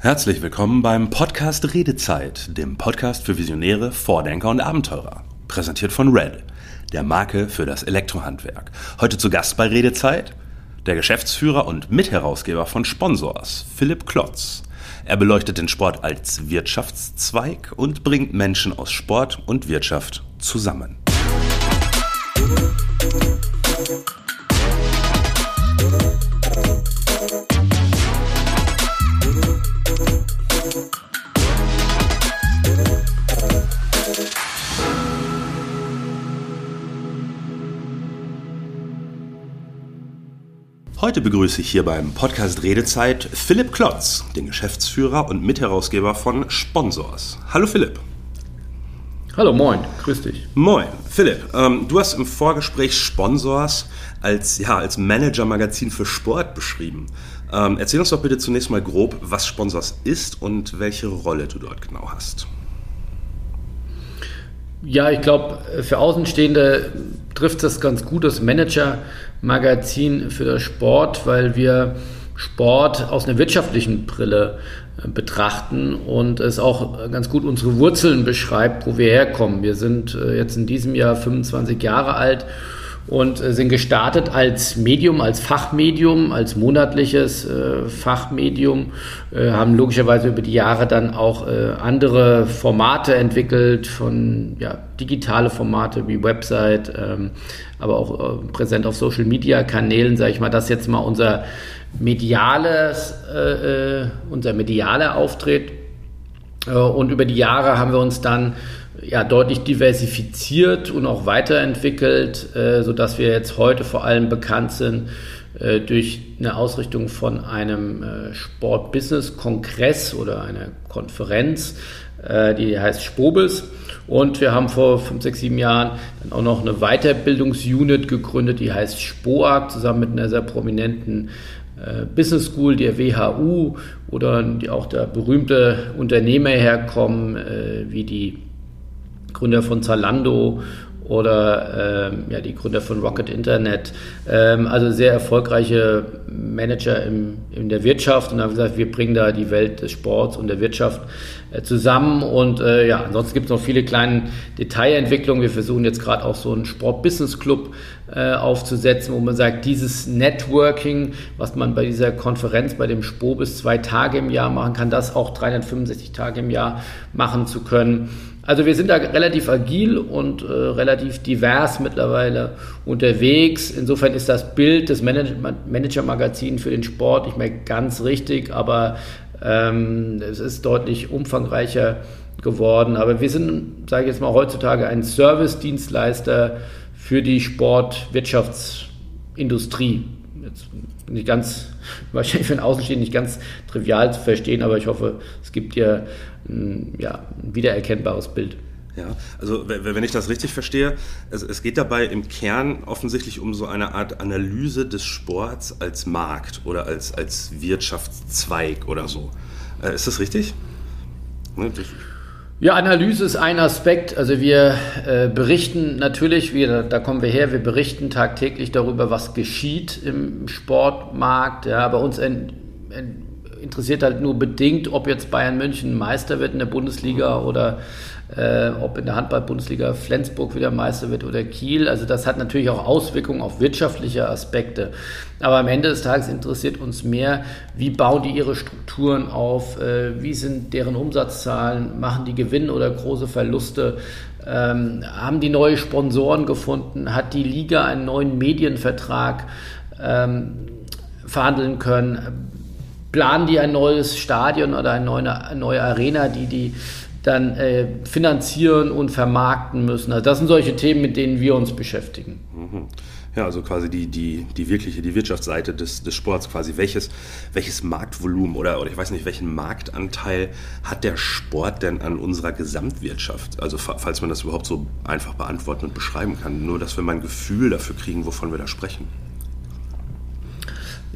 Herzlich willkommen beim Podcast Redezeit, dem Podcast für Visionäre, Vordenker und Abenteurer. Präsentiert von Red, der Marke für das Elektrohandwerk. Heute zu Gast bei Redezeit der Geschäftsführer und Mitherausgeber von Sponsors, Philipp Klotz. Er beleuchtet den Sport als Wirtschaftszweig und bringt Menschen aus Sport und Wirtschaft zusammen. Heute begrüße ich hier beim Podcast Redezeit Philipp Klotz, den Geschäftsführer und Mitherausgeber von Sponsors. Hallo Philipp. Hallo, moin, grüß dich. Moin, Philipp. Ähm, du hast im Vorgespräch Sponsors als, ja, als Manager-Magazin für Sport beschrieben. Ähm, erzähl uns doch bitte zunächst mal grob, was Sponsors ist und welche Rolle du dort genau hast. Ja, ich glaube, für Außenstehende trifft das ganz gut, das Manager-Magazin für das Sport, weil wir Sport aus einer wirtschaftlichen Brille äh, betrachten und es auch ganz gut unsere Wurzeln beschreibt, wo wir herkommen. Wir sind äh, jetzt in diesem Jahr 25 Jahre alt und äh, sind gestartet als Medium, als Fachmedium, als monatliches äh, Fachmedium, äh, haben logischerweise über die Jahre dann auch äh, andere Formate entwickelt, von ja, digitale Formate wie Website, ähm, aber auch äh, präsent auf Social Media Kanälen, sage ich mal, das jetzt mal unser mediales, äh, unser medialer Auftritt. und über die Jahre haben wir uns dann ja, deutlich diversifiziert und auch weiterentwickelt, äh, sodass wir jetzt heute vor allem bekannt sind äh, durch eine Ausrichtung von einem äh, Sport-Business-Kongress oder einer Konferenz, äh, die heißt Spobis. Und wir haben vor fünf, sechs, sieben Jahren dann auch noch eine Weiterbildungsunit gegründet, die heißt SPOAG, zusammen mit einer sehr prominenten äh, Business School, der WHU oder die auch der berühmte Unternehmer herkommen, äh, wie die Gründer von Zalando oder ähm, ja, die Gründer von Rocket Internet. Ähm, also sehr erfolgreiche Manager im, in der Wirtschaft und haben gesagt, wir bringen da die Welt des Sports und der Wirtschaft äh, zusammen. Und äh, ja, ansonsten gibt es noch viele kleine Detailentwicklungen. Wir versuchen jetzt gerade auch so einen Sport-Business-Club äh, aufzusetzen, wo man sagt, dieses Networking, was man bei dieser Konferenz, bei dem SPO bis zwei Tage im Jahr machen kann, das auch 365 Tage im Jahr machen zu können. Also wir sind da relativ agil und äh, relativ divers mittlerweile unterwegs. Insofern ist das Bild des Manager-Magazins für den Sport nicht mehr ganz richtig, aber ähm, es ist deutlich umfangreicher geworden. Aber wir sind, sage ich jetzt mal, heutzutage ein Service-Dienstleister für die Sportwirtschaftsindustrie. Jetzt nicht ganz, wahrscheinlich für den Außenstehenden nicht ganz trivial zu verstehen, aber ich hoffe, es gibt dir ein, ja, wiedererkennbares Bild. Ja, also wenn ich das richtig verstehe, es, es, geht dabei im Kern offensichtlich um so eine Art Analyse des Sports als Markt oder als, als Wirtschaftszweig oder so. Äh, ist das richtig? Ne, ja, Analyse ist ein Aspekt. Also wir äh, berichten natürlich, wir, da kommen wir her, wir berichten tagtäglich darüber, was geschieht im Sportmarkt. Ja, bei uns en, en, interessiert halt nur bedingt, ob jetzt Bayern München Meister wird in der Bundesliga oder äh, ob in der Handball-Bundesliga Flensburg wieder Meister wird oder Kiel. Also das hat natürlich auch Auswirkungen auf wirtschaftliche Aspekte. Aber am Ende des Tages interessiert uns mehr, wie bauen die ihre Strukturen auf, äh, wie sind deren Umsatzzahlen, machen die Gewinn oder große Verluste, ähm, haben die neue Sponsoren gefunden, hat die Liga einen neuen Medienvertrag ähm, verhandeln können, planen die ein neues Stadion oder eine neue, eine neue Arena, die die dann äh, finanzieren und vermarkten müssen. Also das sind solche Themen, mit denen wir uns beschäftigen. Mhm. Ja, also quasi die, die, die wirkliche, die Wirtschaftsseite des, des Sports quasi. Welches, welches Marktvolumen oder, oder ich weiß nicht, welchen Marktanteil hat der Sport denn an unserer Gesamtwirtschaft? Also falls man das überhaupt so einfach beantworten und beschreiben kann. Nur, dass wir mal ein Gefühl dafür kriegen, wovon wir da sprechen.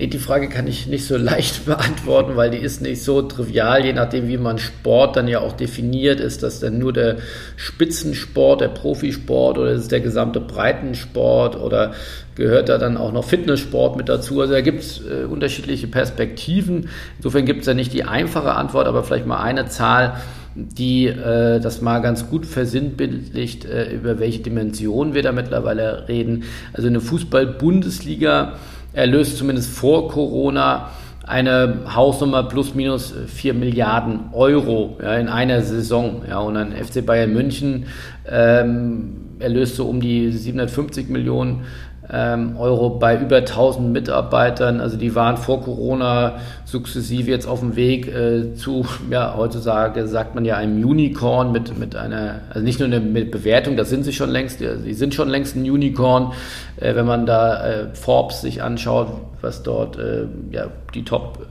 Die Frage kann ich nicht so leicht beantworten, weil die ist nicht so trivial, je nachdem, wie man Sport dann ja auch definiert. Ist das denn nur der Spitzensport, der Profisport oder ist es der gesamte Breitensport oder gehört da dann auch noch Fitnesssport mit dazu? Also da gibt es äh, unterschiedliche Perspektiven. Insofern gibt es ja nicht die einfache Antwort, aber vielleicht mal eine Zahl die äh, das mal ganz gut versinnbildlicht, äh, über welche Dimensionen wir da mittlerweile reden. Also eine Fußball-Bundesliga erlöst zumindest vor Corona eine Hausnummer plus minus 4 Milliarden Euro ja, in einer Saison. Ja, und ein FC Bayern München ähm, erlöst so um die 750 Millionen ähm, Euro bei über 1000 Mitarbeitern. Also die waren vor Corona sukzessive jetzt auf dem Weg äh, zu, ja, heutzutage sagt man ja einem Unicorn mit, mit einer, also nicht nur eine mit Bewertung, das sind sie schon längst, die sind schon längst ein Unicorn. Äh, wenn man da äh, Forbes sich anschaut, was dort äh, ja, die Top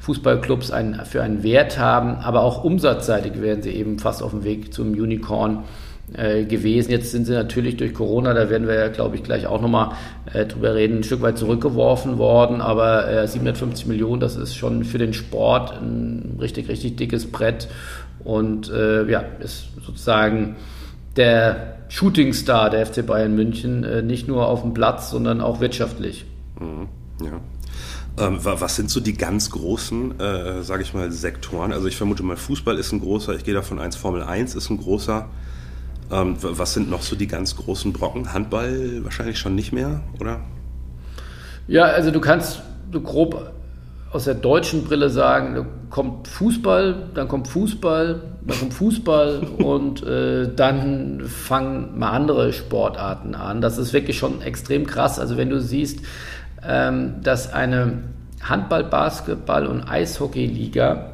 Fußballclubs einen, für einen Wert haben, aber auch umsatzseitig werden sie eben fast auf dem Weg zum Unicorn äh, gewesen. Jetzt sind sie natürlich durch Corona, da werden wir ja, glaube ich, gleich auch nochmal äh, drüber reden, ein Stück weit zurückgeworfen worden. Aber äh, 750 Millionen, das ist schon für den Sport ein richtig, richtig dickes Brett. Und äh, ja, ist sozusagen der Shootingstar der FC Bayern München, äh, nicht nur auf dem Platz, sondern auch wirtschaftlich. Mhm, ja. Ähm, was sind so die ganz großen, äh, sage ich mal, Sektoren? Also ich vermute mal, Fußball ist ein großer, ich gehe davon eins, Formel 1 ist ein großer. Ähm, was sind noch so die ganz großen Brocken? Handball wahrscheinlich schon nicht mehr, oder? Ja, also du kannst so grob aus der deutschen Brille sagen, da kommt Fußball, dann kommt Fußball, dann kommt Fußball und äh, dann fangen mal andere Sportarten an. Das ist wirklich schon extrem krass. Also wenn du siehst, ähm, dass eine Handball, Basketball und Eishockey-Liga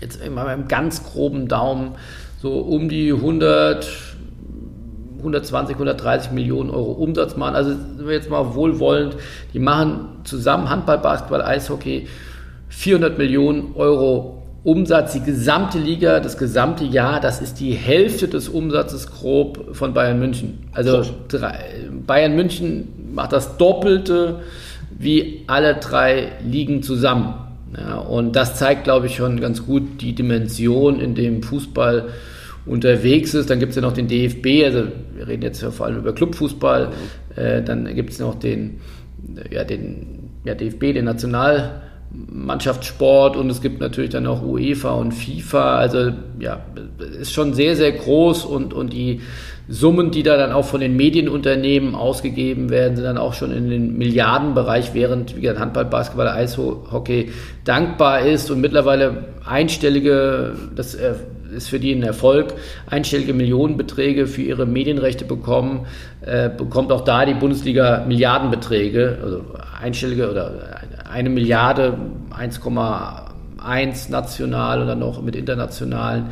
jetzt immer beim ganz groben Daumen so um die 100, 120, 130 Millionen Euro Umsatz machen. Also sind wir jetzt mal wohlwollend, die machen zusammen Handball, Basketball, Eishockey 400 Millionen Euro Umsatz. Die gesamte Liga, das gesamte Jahr, das ist die Hälfte des Umsatzes grob von Bayern München. Also drei, Bayern München macht das Doppelte wie alle drei Ligen zusammen. Ja, und das zeigt, glaube ich, schon ganz gut die Dimension, in dem Fußball unterwegs ist. Dann gibt es ja noch den DFB, also wir reden jetzt ja vor allem über Clubfußball. Äh, dann gibt es noch den, ja, den ja, DFB, den Nationalmannschaftssport und es gibt natürlich dann auch UEFA und FIFA. Also ja, ist schon sehr, sehr groß und, und die Summen, die da dann auch von den Medienunternehmen ausgegeben werden, sind dann auch schon in den Milliardenbereich, während wie gesagt, Handball, Basketball, Eishockey dankbar ist. Und mittlerweile einstellige, das äh, ist für die ein Erfolg, einstellige Millionenbeträge für ihre Medienrechte bekommen, äh, bekommt auch da die Bundesliga Milliardenbeträge, also einstellige oder eine Milliarde, 1,1 national oder noch mit internationalen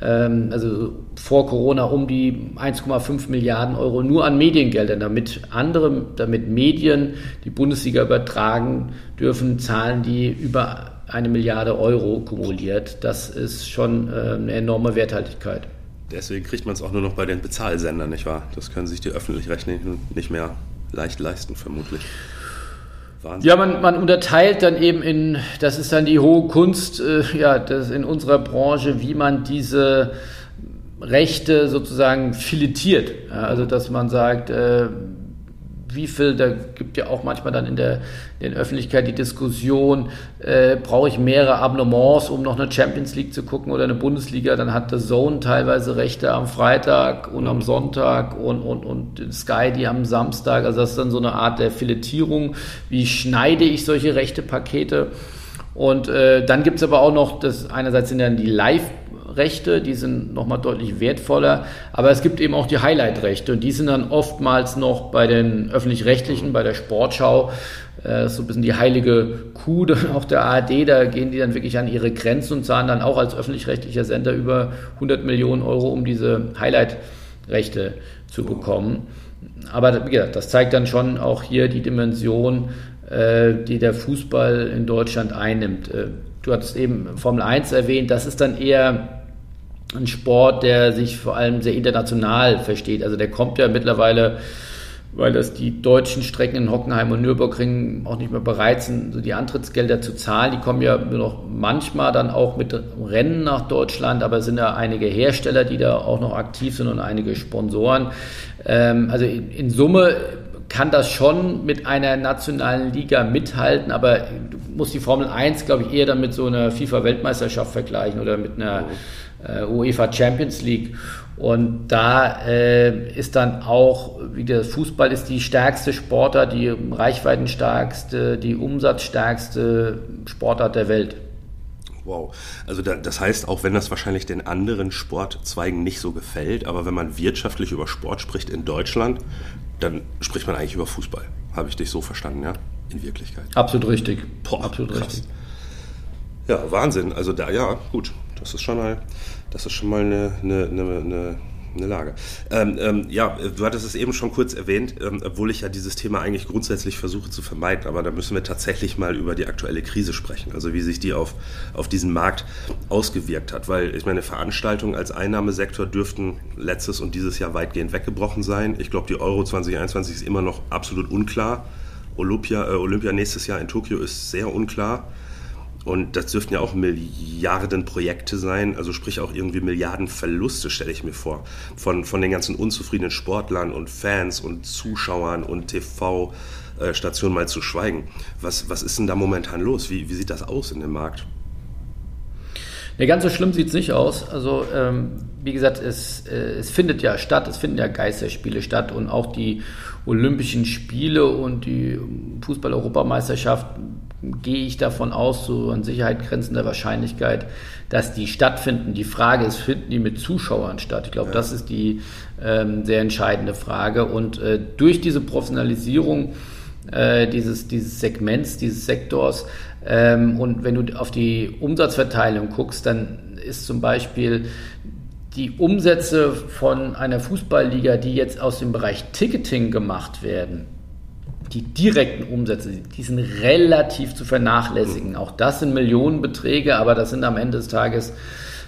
also vor Corona um die 1,5 Milliarden Euro nur an Mediengeldern, damit andere, damit Medien die Bundesliga übertragen dürfen, zahlen die über eine Milliarde Euro kumuliert. Das ist schon äh, eine enorme Werthaltigkeit. Deswegen kriegt man es auch nur noch bei den Bezahlsendern, nicht wahr? Das können sich die öffentlich-rechtlichen nicht mehr leicht leisten, vermutlich. Wahnsinn. Ja, man, man unterteilt dann eben in, das ist dann die hohe Kunst, äh, ja, das in unserer Branche, wie man diese Rechte sozusagen filetiert. Ja, also, dass man sagt, äh, wie viel, da gibt ja auch manchmal dann in der, in der Öffentlichkeit die Diskussion, äh, brauche ich mehrere Abonnements, um noch eine Champions League zu gucken oder eine Bundesliga, dann hat der Zone teilweise Rechte am Freitag und am Sonntag und, und, und Sky die am Samstag, also das ist dann so eine Art der Filetierung, wie schneide ich solche Rechte-Pakete? Und äh, dann gibt es aber auch noch, das einerseits sind dann die Live- Rechte, die sind nochmal deutlich wertvoller, aber es gibt eben auch die Highlight-Rechte und die sind dann oftmals noch bei den öffentlich-rechtlichen, bei der Sportschau, äh, so ein bisschen die heilige Kuh auch der ARD, da gehen die dann wirklich an ihre Grenzen und zahlen dann auch als öffentlich-rechtlicher Sender über 100 Millionen Euro, um diese Highlight-Rechte zu bekommen. Aber wie gesagt, das zeigt dann schon auch hier die Dimension, äh, die der Fußball in Deutschland einnimmt. Äh, du hattest eben Formel 1 erwähnt, das ist dann eher ein Sport, der sich vor allem sehr international versteht. Also der kommt ja mittlerweile weil das die deutschen Strecken in Hockenheim und Nürburgring auch nicht mehr bereit sind, so die Antrittsgelder zu zahlen. Die kommen ja noch manchmal dann auch mit Rennen nach Deutschland, aber es sind ja einige Hersteller, die da auch noch aktiv sind und einige Sponsoren. Ähm, also in, in Summe kann das schon mit einer nationalen Liga mithalten, aber du musst die Formel 1, glaube ich, eher dann mit so einer FIFA-Weltmeisterschaft vergleichen oder mit einer äh, UEFA Champions League. Und da äh, ist dann auch, wie der Fußball ist die stärkste Sportart, die reichweitenstärkste, die umsatzstärkste Sportart der Welt. Wow. Also da, das heißt, auch wenn das wahrscheinlich den anderen Sportzweigen nicht so gefällt, aber wenn man wirtschaftlich über Sport spricht in Deutschland, dann spricht man eigentlich über Fußball. Habe ich dich so verstanden, ja? In Wirklichkeit. Absolut richtig. Boah, Absolut krass. richtig. Ja, Wahnsinn. Also da, ja, gut. Das ist schon mal, das ist schon mal eine, eine, eine, eine Lage. Ähm, ähm, ja, du hattest es eben schon kurz erwähnt, ähm, obwohl ich ja dieses Thema eigentlich grundsätzlich versuche zu vermeiden, aber da müssen wir tatsächlich mal über die aktuelle Krise sprechen, also wie sich die auf, auf diesen Markt ausgewirkt hat, weil ich meine, Veranstaltungen als Einnahmesektor dürften letztes und dieses Jahr weitgehend weggebrochen sein. Ich glaube, die Euro 2021 ist immer noch absolut unklar. Olympia, äh, Olympia nächstes Jahr in Tokio ist sehr unklar. Und das dürften ja auch Milliardenprojekte sein, also sprich auch irgendwie Milliardenverluste, stelle ich mir vor, von, von den ganzen unzufriedenen Sportlern und Fans und Zuschauern und TV-Stationen mal zu schweigen. Was, was ist denn da momentan los? Wie, wie sieht das aus in dem Markt? Nee, ganz so schlimm sieht es nicht aus. Also, ähm, wie gesagt, es, äh, es findet ja statt, es finden ja Geisterspiele statt und auch die Olympischen Spiele und die Fußball-Europameisterschaft gehe ich davon aus, so an Sicherheit grenzender Wahrscheinlichkeit, dass die stattfinden. Die Frage ist, finden die mit Zuschauern statt? Ich glaube, ja. das ist die ähm, sehr entscheidende Frage. Und äh, durch diese Professionalisierung äh, dieses, dieses Segments, dieses Sektors, ähm, und wenn du auf die Umsatzverteilung guckst, dann ist zum Beispiel die Umsätze von einer Fußballliga, die jetzt aus dem Bereich Ticketing gemacht werden, die direkten Umsätze, die sind relativ zu vernachlässigen. Auch das sind Millionenbeträge, aber das sind am Ende des Tages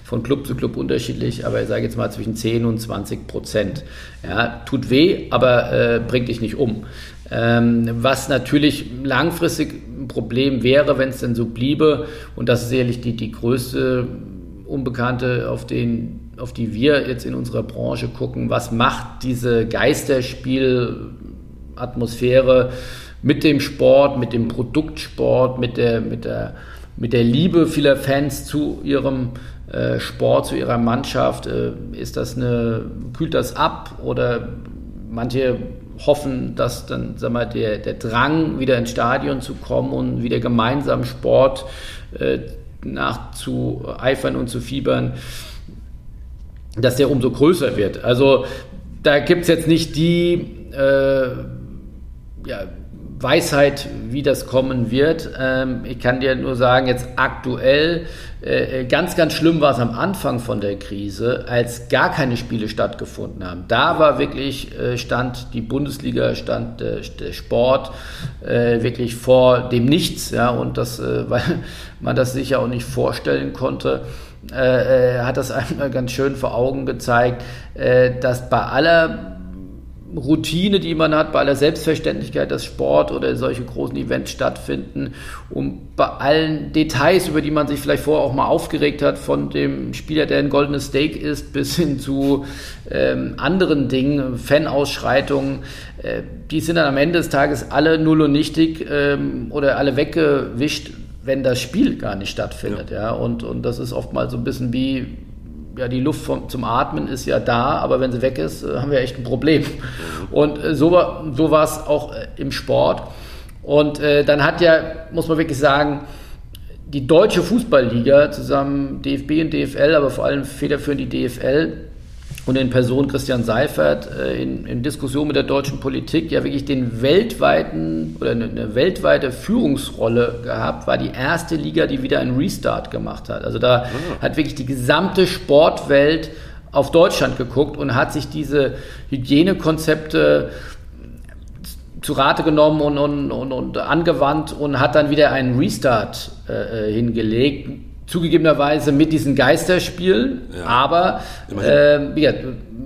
von Club zu Club unterschiedlich, aber ich sage jetzt mal zwischen 10 und 20 Prozent. Ja, tut weh, aber äh, bringt dich nicht um. Ähm, was natürlich langfristig ein Problem wäre, wenn es denn so bliebe, und das ist sicherlich die, die größte Unbekannte, auf, den, auf die wir jetzt in unserer Branche gucken, was macht diese Geisterspiel Atmosphäre mit dem Sport, mit dem Produktsport, mit der, mit der, mit der Liebe vieler Fans zu ihrem äh, Sport, zu ihrer Mannschaft. Äh, ist das eine, kühlt das ab oder manche hoffen, dass dann sag mal, der, der Drang, wieder ins Stadion zu kommen und wieder gemeinsam Sport äh, nachzueifern und zu fiebern, dass der umso größer wird. Also da gibt es jetzt nicht die äh, ja, Weisheit, wie das kommen wird. Ähm, ich kann dir nur sagen, jetzt aktuell, äh, ganz, ganz schlimm war es am Anfang von der Krise, als gar keine Spiele stattgefunden haben. Da war wirklich, äh, stand die Bundesliga, stand der, der Sport äh, wirklich vor dem Nichts, ja, und das, äh, weil man das sich ja auch nicht vorstellen konnte. Äh, äh, hat das einmal ganz schön vor Augen gezeigt, dass bei aller Routine, die man hat, bei aller Selbstverständlichkeit, dass Sport oder solche großen Events stattfinden und bei allen Details, über die man sich vielleicht vorher auch mal aufgeregt hat, von dem Spieler, der ein goldenes Steak ist, bis hin zu ähm, anderen Dingen, Fanausschreitungen, äh, die sind dann am Ende des Tages alle null und nichtig ähm, oder alle weggewischt, wenn das Spiel gar nicht stattfindet. Ja. ja. Und, und das ist oftmals so ein bisschen wie ja, die Luft vom, zum Atmen ist ja da, aber wenn sie weg ist, äh, haben wir echt ein Problem. Und äh, so war, so war es auch äh, im Sport. Und äh, dann hat ja, muss man wirklich sagen, die deutsche Fußballliga zusammen DFB und DFL, aber vor allem federführend die DFL, und in Person Christian Seifert äh, in, in, Diskussion mit der deutschen Politik ja wirklich den weltweiten oder eine, eine, weltweite Führungsrolle gehabt, war die erste Liga, die wieder einen Restart gemacht hat. Also da oh. hat wirklich die gesamte Sportwelt auf Deutschland geguckt und hat sich diese Hygienekonzepte zu Rate genommen und, und, und, und angewandt und hat dann wieder einen Restart äh, äh hingelegt zugegebenerweise mit diesen Geisterspielen, ja. aber äh, ja,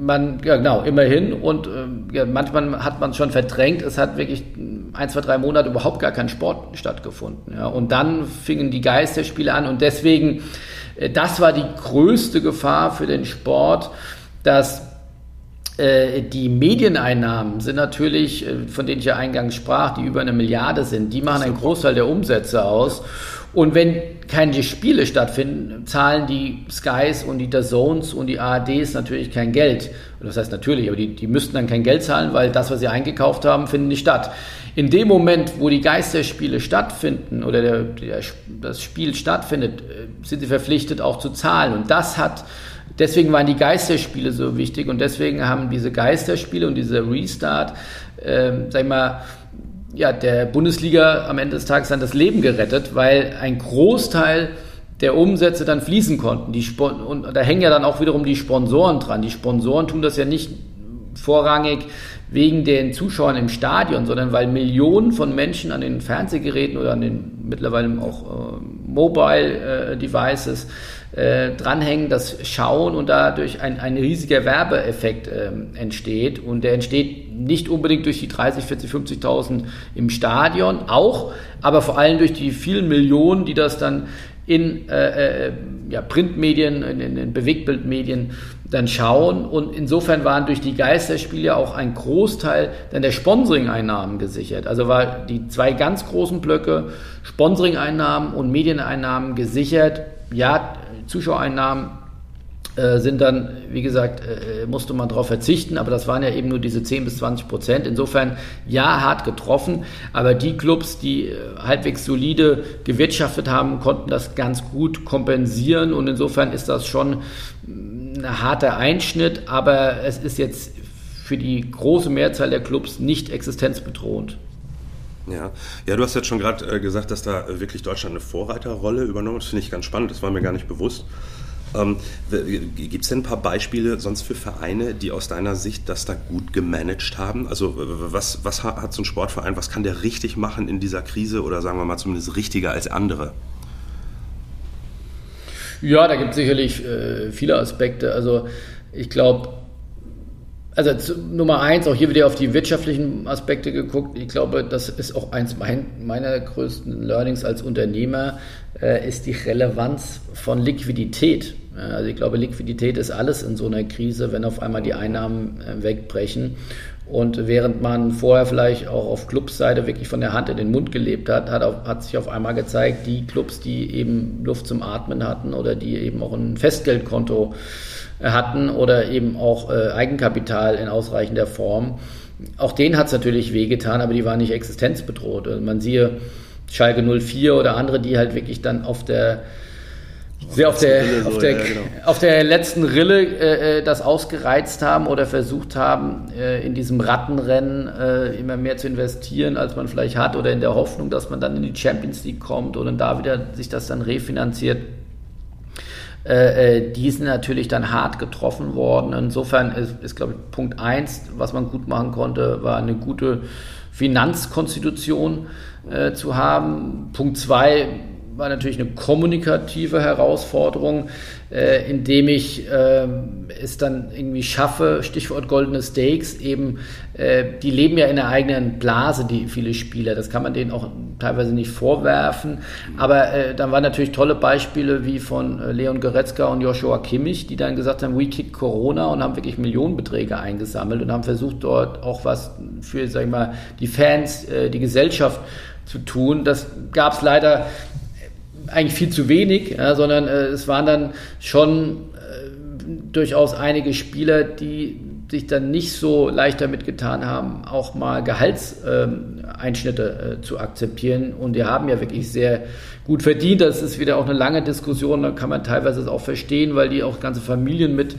man, ja genau, immerhin und äh, ja, manchmal hat man es schon verdrängt, es hat wirklich ein, zwei, drei Monate überhaupt gar kein Sport stattgefunden. Ja, und dann fingen die Geisterspiele an und deswegen, äh, das war die größte Gefahr für den Sport, dass äh, die Medieneinnahmen sind natürlich, äh, von denen ich ja eingangs sprach, die über eine Milliarde sind, die machen einen Großteil der Umsätze aus. Und wenn keine Spiele stattfinden, zahlen die Skies und die Zones und die ARDs natürlich kein Geld. Das heißt natürlich, aber die, die müssten dann kein Geld zahlen, weil das, was sie eingekauft haben, findet nicht statt. In dem Moment, wo die Geisterspiele stattfinden oder der, der, das Spiel stattfindet, äh, sind sie verpflichtet auch zu zahlen. Und das hat, deswegen waren die Geisterspiele so wichtig und deswegen haben diese Geisterspiele und dieser Restart, äh, sag ich mal, ja, der Bundesliga am Ende des Tages dann das Leben gerettet, weil ein Großteil der Umsätze dann fließen konnten. Die und da hängen ja dann auch wiederum die Sponsoren dran. Die Sponsoren tun das ja nicht vorrangig wegen den Zuschauern im Stadion, sondern weil Millionen von Menschen an den Fernsehgeräten oder an den mittlerweile auch äh, Mobile äh, Devices äh, dranhängen, das schauen und dadurch ein, ein riesiger Werbeeffekt äh, entsteht. Und der entsteht nicht unbedingt durch die 30, 40, 50.000 im Stadion, auch, aber vor allem durch die vielen Millionen, die das dann in äh, äh ja, Printmedien, in, in, in Bewegtbildmedien dann schauen. Und insofern waren durch die Geisterspiele auch ein Großteil dann der Sponsoring-Einnahmen gesichert. Also war die zwei ganz großen Blöcke Sponsoring-Einnahmen und Medieneinnahmen gesichert. Ja, Zuschauereinnahmen äh, sind dann, wie gesagt, äh, musste man darauf verzichten, aber das waren ja eben nur diese 10 bis 20 Prozent. Insofern ja, hart getroffen, aber die Clubs, die äh, halbwegs solide gewirtschaftet haben, konnten das ganz gut kompensieren und insofern ist das schon ein harter Einschnitt, aber es ist jetzt für die große Mehrzahl der Clubs nicht existenzbedrohend. Ja. ja, du hast jetzt schon gerade äh, gesagt, dass da wirklich Deutschland eine Vorreiterrolle übernommen hat. Das finde ich ganz spannend, das war mir gar nicht bewusst. Ähm, Gibt es denn ein paar Beispiele sonst für Vereine, die aus deiner Sicht das da gut gemanagt haben? Also was, was hat so ein Sportverein, was kann der richtig machen in dieser Krise oder sagen wir mal zumindest richtiger als andere? Ja, da gibt es sicherlich äh, viele Aspekte. Also ich glaube, also Nummer eins, auch hier wieder auf die wirtschaftlichen Aspekte geguckt. Ich glaube, das ist auch eins mein, meiner größten Learnings als Unternehmer, äh, ist die Relevanz von Liquidität. Also ich glaube, Liquidität ist alles in so einer Krise, wenn auf einmal die Einnahmen äh, wegbrechen. Und während man vorher vielleicht auch auf Clubseite wirklich von der Hand in den Mund gelebt hat, hat, auf, hat, sich auf einmal gezeigt, die Clubs, die eben Luft zum Atmen hatten oder die eben auch ein Festgeldkonto äh, hatten oder eben auch äh, Eigenkapital in ausreichender Form, auch denen hat es natürlich wehgetan, aber die waren nicht existenzbedroht. Also man siehe Schalke 04 oder andere, die halt wirklich dann auf der Sie auf der, Rille auf, der, ja, genau. auf der letzten Rille äh, äh, das ausgereizt haben oder versucht haben, äh, in diesem Rattenrennen äh, immer mehr zu investieren, als man vielleicht hat, oder in der Hoffnung, dass man dann in die Champions League kommt und da wieder sich das dann refinanziert. Äh, äh, die sind natürlich dann hart getroffen worden. Insofern ist, ist glaube ich, Punkt eins, was man gut machen konnte, war eine gute Finanzkonstitution zu haben. Punkt zwei war natürlich eine kommunikative Herausforderung, äh, indem ich äh, es dann irgendwie schaffe, Stichwort goldene Stakes, eben, äh, die leben ja in der eigenen Blase, die viele Spieler. Das kann man denen auch teilweise nicht vorwerfen. Aber äh, dann waren natürlich tolle Beispiele wie von äh, Leon Goretzka und Joshua Kimmich, die dann gesagt haben, we kick Corona und haben wirklich Millionenbeträge eingesammelt und haben versucht, dort auch was für, sag ich mal, die Fans, äh, die Gesellschaft zu tun. Das gab es leider eigentlich viel zu wenig, ja, sondern äh, es waren dann schon äh, durchaus einige Spieler, die sich dann nicht so leicht damit getan haben, auch mal Gehaltseinschnitte äh, zu akzeptieren. Und die haben ja wirklich sehr gut verdient. Das ist wieder auch eine lange Diskussion, da kann man teilweise auch verstehen, weil die auch ganze Familien mit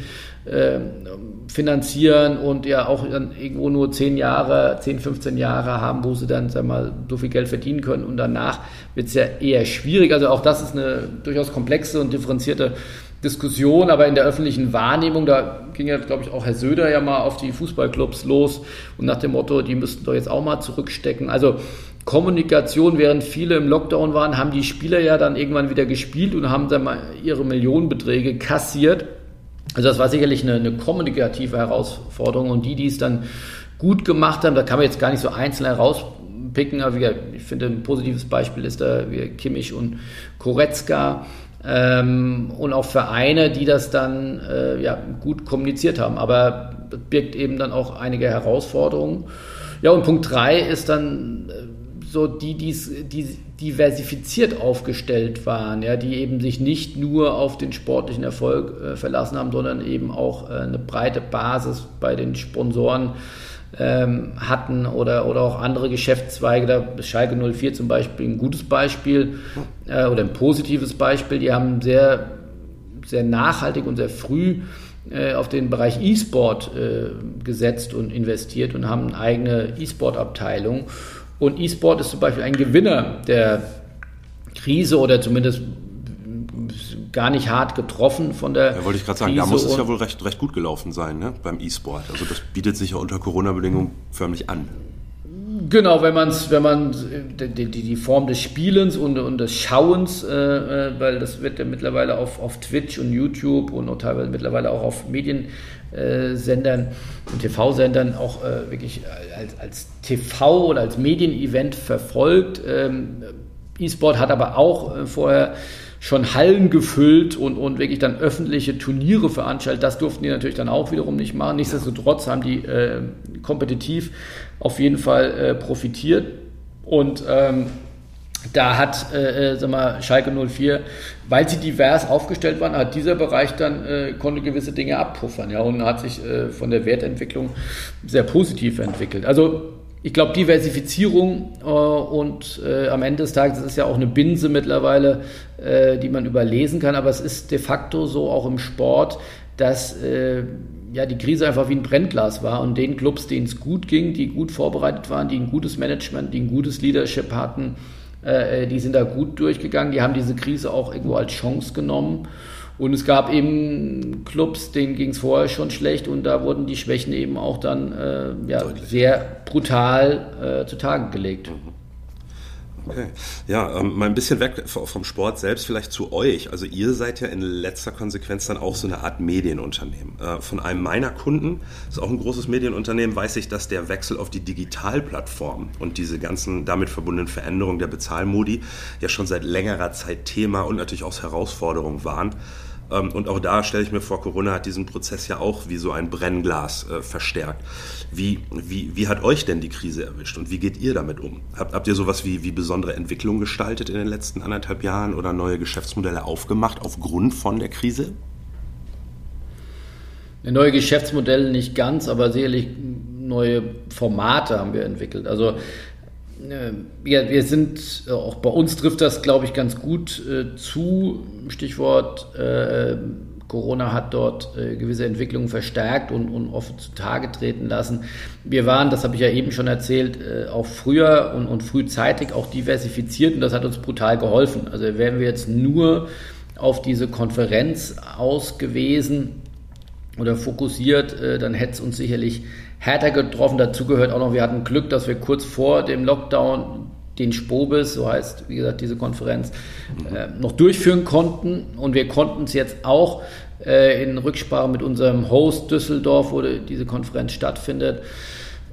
finanzieren und ja auch dann irgendwo nur 10 Jahre, 10, 15 Jahre haben, wo sie dann sag mal, so viel Geld verdienen können und danach wird es ja eher schwierig. Also auch das ist eine durchaus komplexe und differenzierte Diskussion, aber in der öffentlichen Wahrnehmung, da ging ja, glaube ich, auch Herr Söder ja mal auf die Fußballclubs los und nach dem Motto, die müssten doch jetzt auch mal zurückstecken. Also Kommunikation, während viele im Lockdown waren, haben die Spieler ja dann irgendwann wieder gespielt und haben dann mal ihre Millionenbeträge kassiert. Also das war sicherlich eine, eine kommunikative Herausforderung und die, die es dann gut gemacht haben, da kann man jetzt gar nicht so einzeln herauspicken, aber ich finde ein positives Beispiel ist da wie Kimmich und Koretzka, ähm, und auch Vereine, die das dann äh, ja, gut kommuniziert haben. Aber das birgt eben dann auch einige Herausforderungen. Ja, und Punkt 3 ist dann äh, so die, die's, die diversifiziert aufgestellt waren, ja, die eben sich nicht nur auf den sportlichen Erfolg äh, verlassen haben, sondern eben auch äh, eine breite Basis bei den Sponsoren ähm, hatten oder, oder auch andere Geschäftszweige. Da ist Schalke 04 zum Beispiel ein gutes Beispiel äh, oder ein positives Beispiel. Die haben sehr, sehr nachhaltig und sehr früh äh, auf den Bereich E-Sport äh, gesetzt und investiert und haben eine eigene E-Sport-Abteilung. Und E-Sport ist zum Beispiel ein Gewinner der Krise oder zumindest gar nicht hart getroffen von der. Ja, wollte ich gerade sagen, da muss es ja wohl recht, recht gut gelaufen sein, ne? beim E-Sport. Also das bietet sich ja unter Corona-Bedingungen förmlich an. Genau, wenn man wenn man die, die, die, Form des Spielens und, und des Schauens, äh, äh, weil das wird ja mittlerweile auf, auf Twitch und YouTube und auch teilweise mittlerweile auch auf Mediensendern äh, und TV-Sendern auch äh, wirklich als, als TV oder als Medienevent verfolgt. Ähm, E-Sport hat aber auch äh, vorher schon Hallen gefüllt und, und wirklich dann öffentliche Turniere veranstaltet. Das durften die natürlich dann auch wiederum nicht machen. Nichtsdestotrotz haben die äh, kompetitiv auf jeden Fall äh, profitiert. Und ähm, da hat äh, äh sag mal, Schalke 04, weil sie divers aufgestellt waren, hat dieser Bereich dann äh, konnte gewisse Dinge abpuffern, ja, und hat sich äh, von der Wertentwicklung sehr positiv entwickelt. Also ich glaube, Diversifizierung äh, und äh, am Ende des Tages ist ja auch eine Binse mittlerweile, äh, die man überlesen kann, aber es ist de facto so auch im Sport, dass äh, ja, die Krise einfach wie ein Brennglas war und den Clubs, denen es gut ging, die gut vorbereitet waren, die ein gutes Management, die ein gutes Leadership hatten, äh, die sind da gut durchgegangen, die haben diese Krise auch irgendwo als Chance genommen. Und es gab eben Clubs, denen ging es vorher schon schlecht und da wurden die Schwächen eben auch dann äh, ja, sehr brutal äh, zutage gelegt. Mhm. Okay. Ja, ähm, mal ein bisschen weg vom Sport selbst, vielleicht zu euch. Also ihr seid ja in letzter Konsequenz dann auch so eine Art Medienunternehmen. Äh, von einem meiner Kunden, ist auch ein großes Medienunternehmen, weiß ich, dass der Wechsel auf die Digitalplattform und diese ganzen damit verbundenen Veränderungen der Bezahlmodi ja schon seit längerer Zeit Thema und natürlich auch Herausforderung waren. Ähm, und auch da stelle ich mir vor, Corona hat diesen Prozess ja auch wie so ein Brennglas äh, verstärkt. Wie, wie, wie hat euch denn die Krise erwischt und wie geht ihr damit um? Habt, habt ihr sowas wie, wie besondere Entwicklungen gestaltet in den letzten anderthalb Jahren oder neue Geschäftsmodelle aufgemacht aufgrund von der Krise? Neue Geschäftsmodelle nicht ganz, aber sicherlich neue Formate haben wir entwickelt. Also ja, wir sind, auch bei uns trifft das, glaube ich, ganz gut äh, zu. Stichwort äh, Corona hat dort äh, gewisse Entwicklungen verstärkt und, und offen zutage treten lassen. Wir waren, das habe ich ja eben schon erzählt, äh, auch früher und, und frühzeitig auch diversifiziert und das hat uns brutal geholfen. Also wären wir jetzt nur auf diese Konferenz ausgewiesen oder fokussiert, äh, dann hätte es uns sicherlich härter getroffen. Dazu gehört auch noch, wir hatten Glück, dass wir kurz vor dem Lockdown den Spobis, so heißt wie gesagt diese Konferenz, äh, noch durchführen konnten. Und wir konnten es jetzt auch äh, in Rücksprache mit unserem Host Düsseldorf, wo diese Konferenz stattfindet,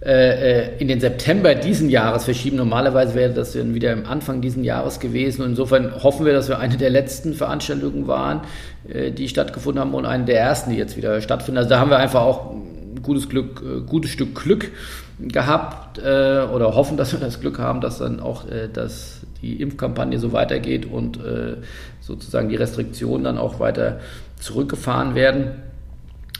in den September diesen Jahres verschieben. Normalerweise wäre das dann wieder am Anfang diesen Jahres gewesen. Und insofern hoffen wir, dass wir eine der letzten Veranstaltungen waren, äh, die stattgefunden haben und eine der ersten, die jetzt wieder stattfinden. Also da haben wir einfach auch gutes Glück, äh, gutes Stück Glück gehabt äh, oder hoffen, dass wir das Glück haben, dass dann auch äh, dass die Impfkampagne so weitergeht und äh, sozusagen die Restriktionen dann auch weiter zurückgefahren werden.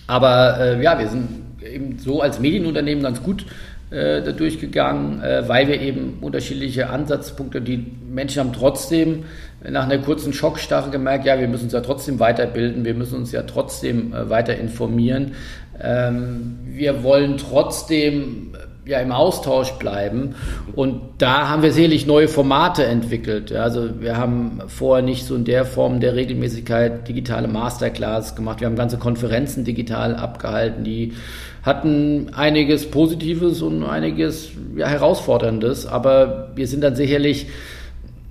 Aber äh, ja, wir sind eben so als Medienunternehmen ganz gut äh, durchgegangen, äh, weil wir eben unterschiedliche Ansatzpunkte, die Menschen haben trotzdem nach einer kurzen Schockstarre gemerkt, ja, wir müssen uns ja trotzdem weiterbilden, wir müssen uns ja trotzdem äh, weiter informieren. Ähm, wir wollen trotzdem ja im Austausch bleiben. Und da haben wir sicherlich neue Formate entwickelt. Also wir haben vorher nicht so in der Form der Regelmäßigkeit digitale Masterclass gemacht. Wir haben ganze Konferenzen digital abgehalten, die hatten einiges Positives und einiges ja, Herausforderndes, aber wir sind dann sicherlich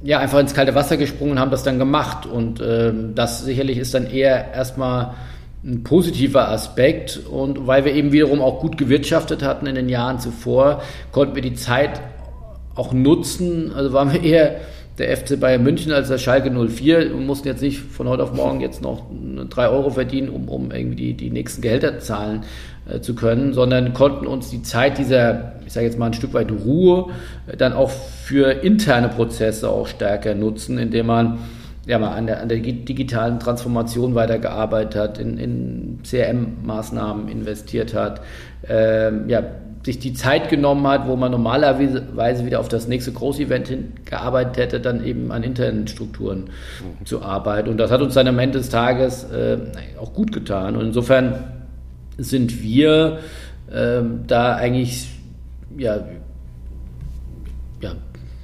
ja, einfach ins kalte Wasser gesprungen und haben das dann gemacht. Und äh, das sicherlich ist dann eher erstmal ein positiver Aspekt. Und weil wir eben wiederum auch gut gewirtschaftet hatten in den Jahren zuvor, konnten wir die Zeit auch nutzen. Also waren wir eher der FC Bayern München als der Schalke 04 und mussten jetzt nicht von heute auf morgen jetzt noch drei Euro verdienen, um, um irgendwie die, die nächsten Gehälter zahlen äh, zu können, sondern konnten uns die Zeit dieser, ich sage jetzt mal ein Stück weit Ruhe, äh, dann auch für interne Prozesse auch stärker nutzen, indem man ja, mal an der, an der digitalen Transformation weitergearbeitet hat, in, in CRM-Maßnahmen investiert hat, ähm, ja, sich die Zeit genommen hat, wo man normalerweise wieder auf das nächste Großevent gearbeitet hätte, dann eben an internen Strukturen mhm. zu arbeiten. Und das hat uns dann am Ende des Tages äh, auch gut getan. Und insofern sind wir äh, da eigentlich ja, ja,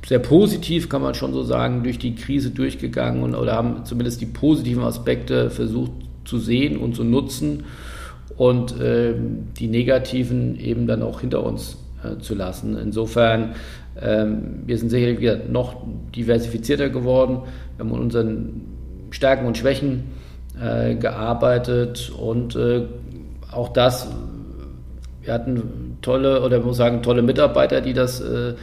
sehr positiv, kann man schon so sagen, durch die Krise durchgegangen und, oder haben zumindest die positiven Aspekte versucht zu sehen und zu nutzen und äh, die negativen eben dann auch hinter uns äh, zu lassen. Insofern, äh, wir sind sicherlich wieder noch diversifizierter geworden. Wir haben an unseren Stärken und Schwächen äh, gearbeitet und äh, auch das, wir hatten tolle, oder ich muss sagen, tolle Mitarbeiter, die das äh,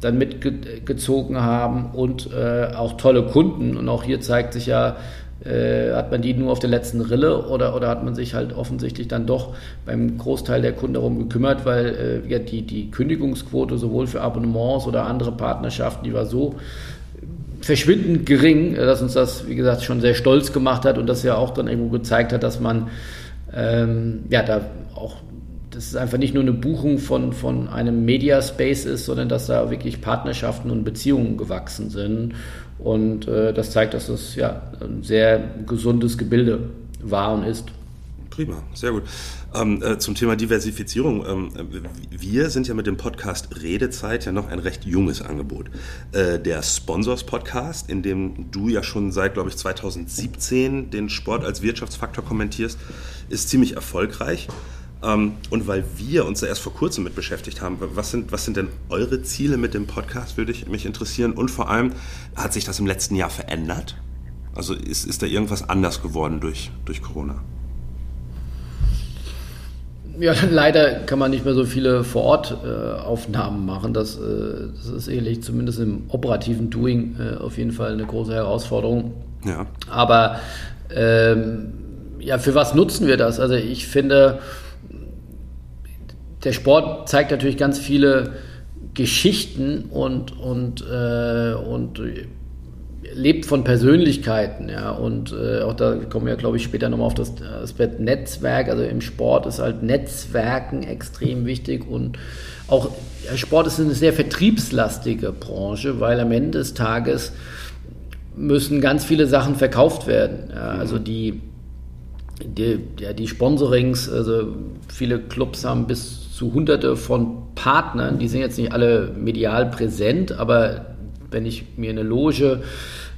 dann mitgezogen haben und äh, auch tolle Kunden. Und auch hier zeigt sich ja, äh, hat man die nur auf der letzten Rille oder, oder hat man sich halt offensichtlich dann doch beim Großteil der Kunden darum gekümmert, weil äh, ja, die, die Kündigungsquote sowohl für Abonnements oder andere Partnerschaften, die war so verschwindend gering, äh, dass uns das, wie gesagt, schon sehr stolz gemacht hat und das ja auch dann irgendwo gezeigt hat, dass man ähm, ja da auch dass es einfach nicht nur eine Buchung von, von einem Media Space ist, sondern dass da wirklich Partnerschaften und Beziehungen gewachsen sind. Und äh, das zeigt, dass es ja ein sehr gesundes Gebilde war und ist. Prima, sehr gut. Ähm, äh, zum Thema Diversifizierung. Ähm, wir sind ja mit dem Podcast Redezeit ja noch ein recht junges Angebot. Äh, der Sponsors Podcast, in dem du ja schon seit, glaube ich, 2017 den Sport als Wirtschaftsfaktor kommentierst, ist ziemlich erfolgreich. Ähm, und weil wir uns da erst vor kurzem mit beschäftigt haben, was sind, was sind denn eure Ziele mit dem Podcast, würde ich mich interessieren. Und vor allem, hat sich das im letzten Jahr verändert? Also ist, ist da irgendwas anders geworden durch, durch Corona? Ja, leider kann man nicht mehr so viele Vor-Ort-Aufnahmen äh, machen. Das, äh, das ist ehrlich, zumindest im operativen Doing, äh, auf jeden Fall eine große Herausforderung. Ja. Aber ähm, ja, für was nutzen wir das? Also ich finde, der Sport zeigt natürlich ganz viele Geschichten und, und, äh, und lebt von Persönlichkeiten, ja, und äh, auch da kommen wir, glaube ich, später nochmal auf das Aspekt Netzwerk, also im Sport ist halt Netzwerken extrem wichtig und auch Sport ist eine sehr vertriebslastige Branche, weil am Ende des Tages müssen ganz viele Sachen verkauft werden, ja, also mhm. die die, ja, die Sponsorings, also viele Clubs haben bis zu hunderte von Partnern, die sind jetzt nicht alle medial präsent, aber wenn ich mir eine Loge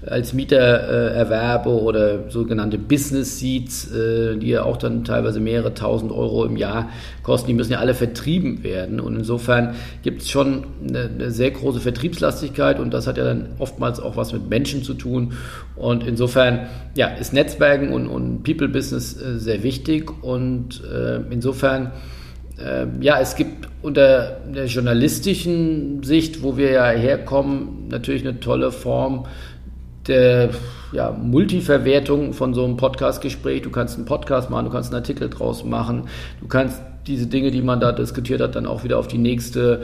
als Mieter äh, erwerbe oder sogenannte Business Seats, äh, die ja auch dann teilweise mehrere tausend Euro im Jahr kosten, die müssen ja alle vertrieben werden. Und insofern gibt es schon eine, eine, sehr große Vertriebslastigkeit und das hat ja dann oftmals auch was mit Menschen zu tun. Und insofern ja, ist Netzwerken und, und People Business äh, sehr wichtig und äh, insofern ähm, ja, es gibt unter der journalistischen Sicht, wo wir ja herkommen, natürlich eine tolle Form der ja, Multiverwertung von so einem Podcast-Gespräch. Du kannst einen Podcast machen, du kannst einen Artikel draus machen, du kannst diese Dinge, die man da diskutiert hat, dann auch wieder auf die nächste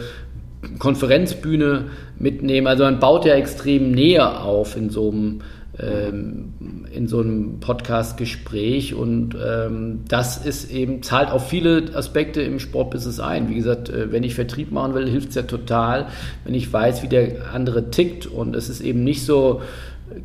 Konferenzbühne mitnehmen. Also man baut ja extrem Nähe auf in so einem ähm, in so einem Podcast-Gespräch und ähm, das ist eben, zahlt auf viele Aspekte im Sportbusiness ein. Wie gesagt, äh, wenn ich Vertrieb machen will, hilft es ja total, wenn ich weiß, wie der andere tickt und es ist eben nicht so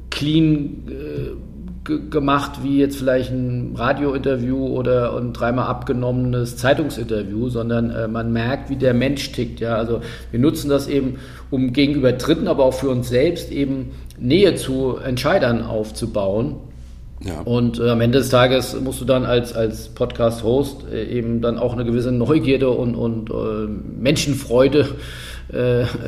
clean äh, gemacht wie jetzt vielleicht ein Radiointerview oder ein dreimal abgenommenes Zeitungsinterview, sondern äh, man merkt, wie der Mensch tickt. Ja? Also wir nutzen das eben, um gegenüber Dritten, aber auch für uns selbst eben Nähe zu Entscheidern aufzubauen. Ja. Und äh, am Ende des Tages musst du dann als, als Podcast-Host äh, eben dann auch eine gewisse Neugierde und, und äh, Menschenfreude äh,